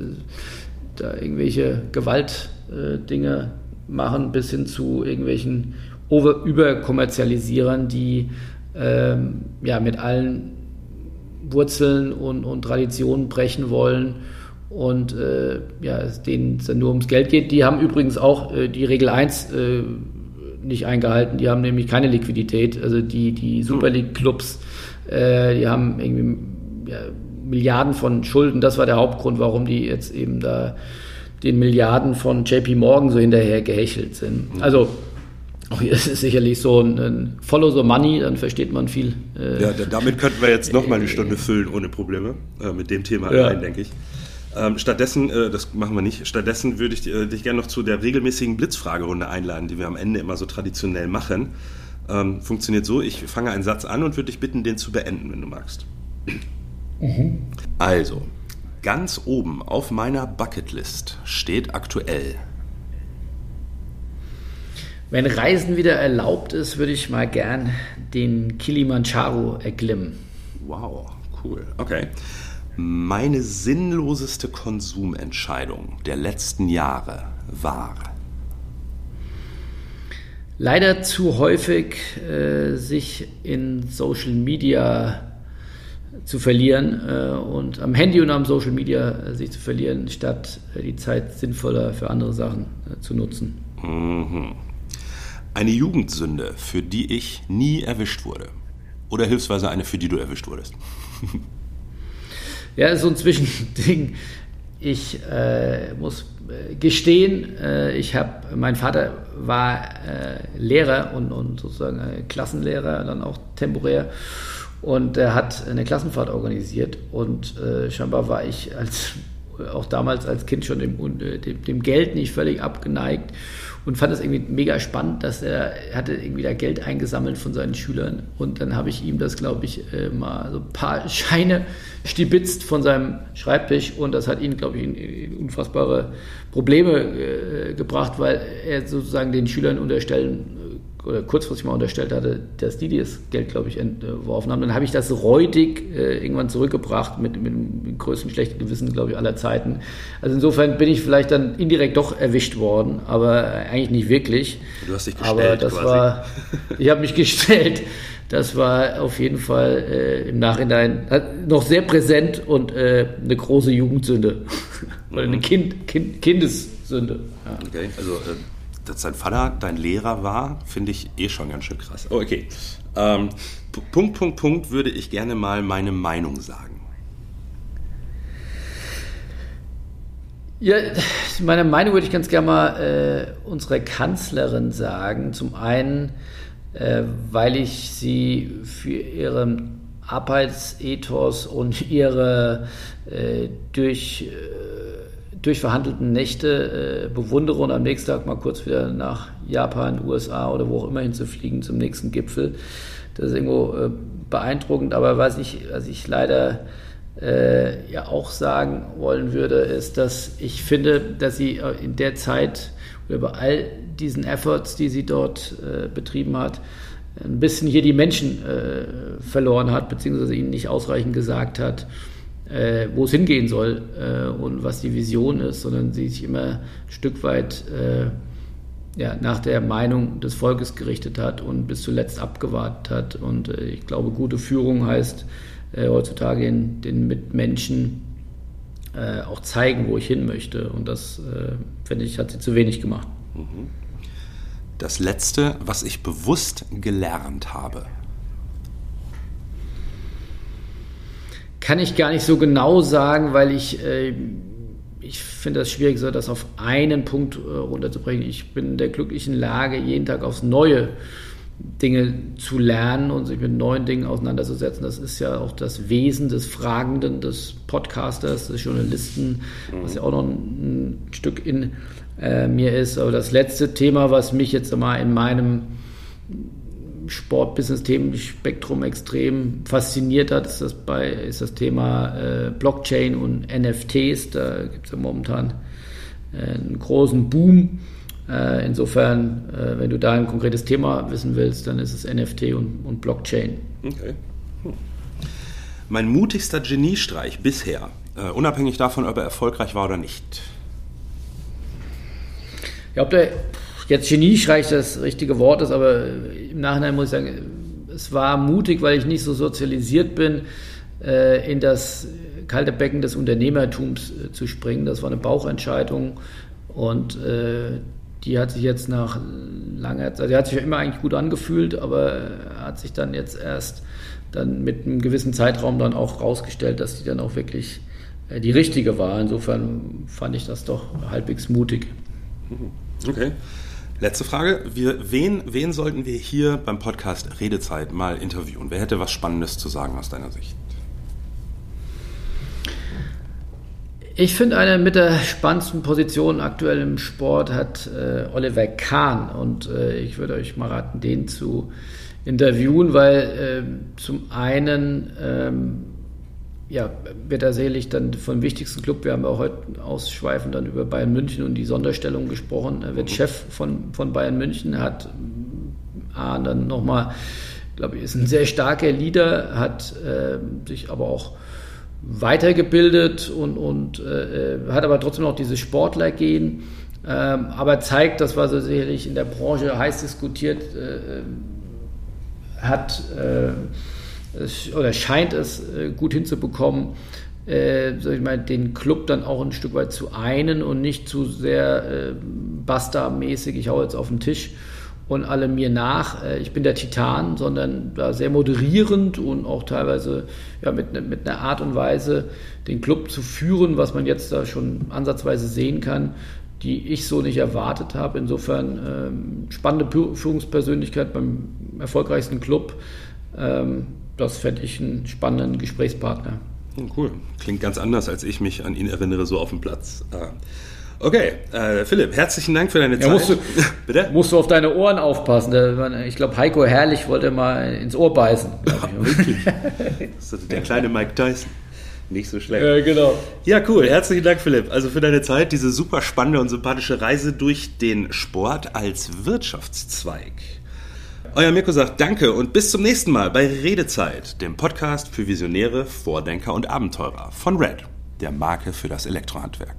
da irgendwelche Gewaltdinge machen, bis hin zu irgendwelchen over, überkommerzialisieren, die ähm, ja, mit allen Wurzeln und, und Traditionen brechen wollen und äh, ja, denen es dann nur ums Geld geht. Die haben übrigens auch äh, die Regel 1 äh, nicht eingehalten. Die haben nämlich keine Liquidität. Also die, die Super League-Clubs, äh, die haben irgendwie ja, Milliarden von Schulden. Das war der Hauptgrund, warum die jetzt eben da den Milliarden von JP Morgan so hinterher gehechelt sind. Also auch hier ist es sicherlich so ein, ein, Follow the Money, dann versteht man viel. Äh, ja, damit könnten wir jetzt nochmal eine Stunde füllen ohne Probleme äh, mit dem Thema ja. allein, denke ich. Ähm, stattdessen, äh, das machen wir nicht, stattdessen würde ich äh, dich gerne noch zu der regelmäßigen Blitzfragerunde einladen, die wir am Ende immer so traditionell machen. Ähm, funktioniert so, ich fange einen Satz an und würde dich bitten, den zu beenden, wenn du magst. Mhm. Also, ganz oben auf meiner Bucketlist steht aktuell. Wenn Reisen wieder erlaubt ist, würde ich mal gern den Kilimanjaro erklimmen. Wow, cool. Okay. Meine sinnloseste Konsumentscheidung der letzten Jahre war. Leider zu häufig äh, sich in Social Media zu verlieren äh, und am Handy und am Social Media äh, sich zu verlieren, statt äh, die Zeit sinnvoller für andere Sachen äh, zu nutzen. Mhm. Eine Jugendsünde, für die ich nie erwischt wurde. Oder hilfsweise eine, für die du erwischt wurdest. Ja, so ein Zwischending. Ich äh, muss äh, gestehen, äh, ich habe, mein Vater war äh, Lehrer und, und sozusagen Klassenlehrer, dann auch temporär. Und er hat eine Klassenfahrt organisiert und äh, scheinbar war ich als auch damals als Kind schon dem, dem, dem Geld nicht völlig abgeneigt und fand das irgendwie mega spannend, dass er, hatte irgendwie da Geld eingesammelt von seinen Schülern. Und dann habe ich ihm das, glaube ich, äh, mal so ein paar Scheine stibitzt von seinem Schreibtisch. Und das hat ihn, glaube ich, in, unfassbare Probleme äh, gebracht, weil er sozusagen den Schülern unterstellen kurzfristig mal unterstellt hatte, dass die das Geld, glaube ich, entworfen haben. Dann habe ich das räudig äh, irgendwann zurückgebracht mit, mit, dem größten schlechten Gewissen, glaube ich, aller Zeiten. Also insofern bin ich vielleicht dann indirekt doch erwischt worden, aber eigentlich nicht wirklich. Du hast dich gestellt aber das quasi. war, ich habe mich gestellt. Das war auf jeden Fall äh, im Nachhinein noch sehr präsent und äh, eine große Jugendsünde. Oder eine mhm. kind, kind, Kindessünde. Ja. Okay, also äh, dass dein Vater dein Lehrer war, finde ich eh schon ganz schön krass. Oh, okay. Ähm, Punkt, Punkt, Punkt würde ich gerne mal meine Meinung sagen. Ja, meine Meinung würde ich ganz gerne mal äh, unserer Kanzlerin sagen. Zum einen, äh, weil ich sie für ihren Arbeitsethos und ihre äh, durch äh, durchverhandelten Nächte äh, bewundere und am nächsten Tag mal kurz wieder nach Japan, USA oder wo auch immer hinzufliegen zum nächsten Gipfel. Das ist irgendwo äh, beeindruckend, aber was ich, was ich leider äh, ja auch sagen wollen würde, ist, dass ich finde, dass sie äh, in der Zeit oder bei all diesen Efforts, die sie dort äh, betrieben hat, ein bisschen hier die Menschen äh, verloren hat, beziehungsweise ihnen nicht ausreichend gesagt hat, äh, wo es hingehen soll äh, und was die Vision ist, sondern sie sich immer ein Stück weit äh, ja, nach der Meinung des Volkes gerichtet hat und bis zuletzt abgewartet hat. Und äh, ich glaube, gute Führung heißt äh, heutzutage den, den Mitmenschen äh, auch zeigen, wo ich hin möchte. Und das, finde ich, hat sie zu wenig gemacht. Mhm. Das Letzte, was ich bewusst gelernt habe. Kann ich gar nicht so genau sagen, weil ich, äh, ich finde das schwierig, so das auf einen Punkt äh, runterzubringen. Ich bin in der glücklichen Lage, jeden Tag aufs Neue Dinge zu lernen und sich mit neuen Dingen auseinanderzusetzen. Das ist ja auch das Wesen des Fragenden, des Podcasters, des Journalisten, was ja auch noch ein, ein Stück in äh, mir ist. Aber das letzte Thema, was mich jetzt mal in meinem Sport-Business-Themenspektrum extrem fasziniert hat, ist das, bei, ist das Thema äh, Blockchain und NFTs. Da gibt es ja momentan äh, einen großen Boom. Äh, insofern, äh, wenn du da ein konkretes Thema wissen willst, dann ist es NFT und, und Blockchain. Okay. Hm. Mein mutigster Geniestreich bisher, äh, unabhängig davon, ob er erfolgreich war oder nicht. Ja, ob der jetzt geniestreich das richtige Wort ist, aber im Nachhinein muss ich sagen, es war mutig, weil ich nicht so sozialisiert bin, äh, in das kalte Becken des Unternehmertums äh, zu springen. Das war eine Bauchentscheidung und äh, die hat sich jetzt nach langer Zeit, also die hat sich ja immer eigentlich gut angefühlt, aber hat sich dann jetzt erst dann mit einem gewissen Zeitraum dann auch rausgestellt, dass die dann auch wirklich äh, die richtige war. Insofern fand ich das doch halbwegs mutig. Okay. Letzte Frage. Wir, wen, wen sollten wir hier beim Podcast Redezeit mal interviewen? Wer hätte was Spannendes zu sagen aus deiner Sicht? Ich finde, eine mit der spannendsten Position aktuell im Sport hat äh, Oliver Kahn und äh, ich würde euch mal raten, den zu interviewen, weil äh, zum einen ähm, ja, wird er sicherlich dann vom wichtigsten Club, wir haben ja heute ausschweifend dann über Bayern München und die Sonderstellung gesprochen, er wird. Chef von, von Bayern München, hat A, dann nochmal, glaube ich, ist ein sehr starker Leader, hat äh, sich aber auch weitergebildet und, und äh, hat aber trotzdem noch dieses Sportlergehen, äh, aber zeigt, das war so sicherlich in der Branche heiß diskutiert, äh, hat äh, oder scheint es äh, gut hinzubekommen, äh, sag ich mal, den Club dann auch ein Stück weit zu einen und nicht zu sehr äh, Basta-mäßig, ich hau jetzt auf den Tisch und alle mir nach, äh, ich bin der Titan, sondern da sehr moderierend und auch teilweise ja, mit, ne, mit einer Art und Weise den Club zu führen, was man jetzt da schon ansatzweise sehen kann, die ich so nicht erwartet habe. Insofern ähm, spannende Führungspersönlichkeit beim erfolgreichsten Club. Ähm, das fände ich einen spannenden Gesprächspartner. Oh, cool. Klingt ganz anders, als ich mich an ihn erinnere, so auf dem Platz. Ah. Okay, äh, Philipp, herzlichen Dank für deine ja, Zeit. Musst du, Bitte? musst du auf deine Ohren aufpassen. Ich glaube, Heiko Herrlich wollte mal ins Ohr beißen. Der kleine Mike Tyson. Nicht so schlecht. Ja, genau. Ja, cool. Herzlichen Dank, Philipp. Also für deine Zeit, diese super spannende und sympathische Reise durch den Sport als Wirtschaftszweig. Euer Mirko sagt Danke und bis zum nächsten Mal bei Redezeit, dem Podcast für Visionäre, Vordenker und Abenteurer von Red, der Marke für das Elektrohandwerk.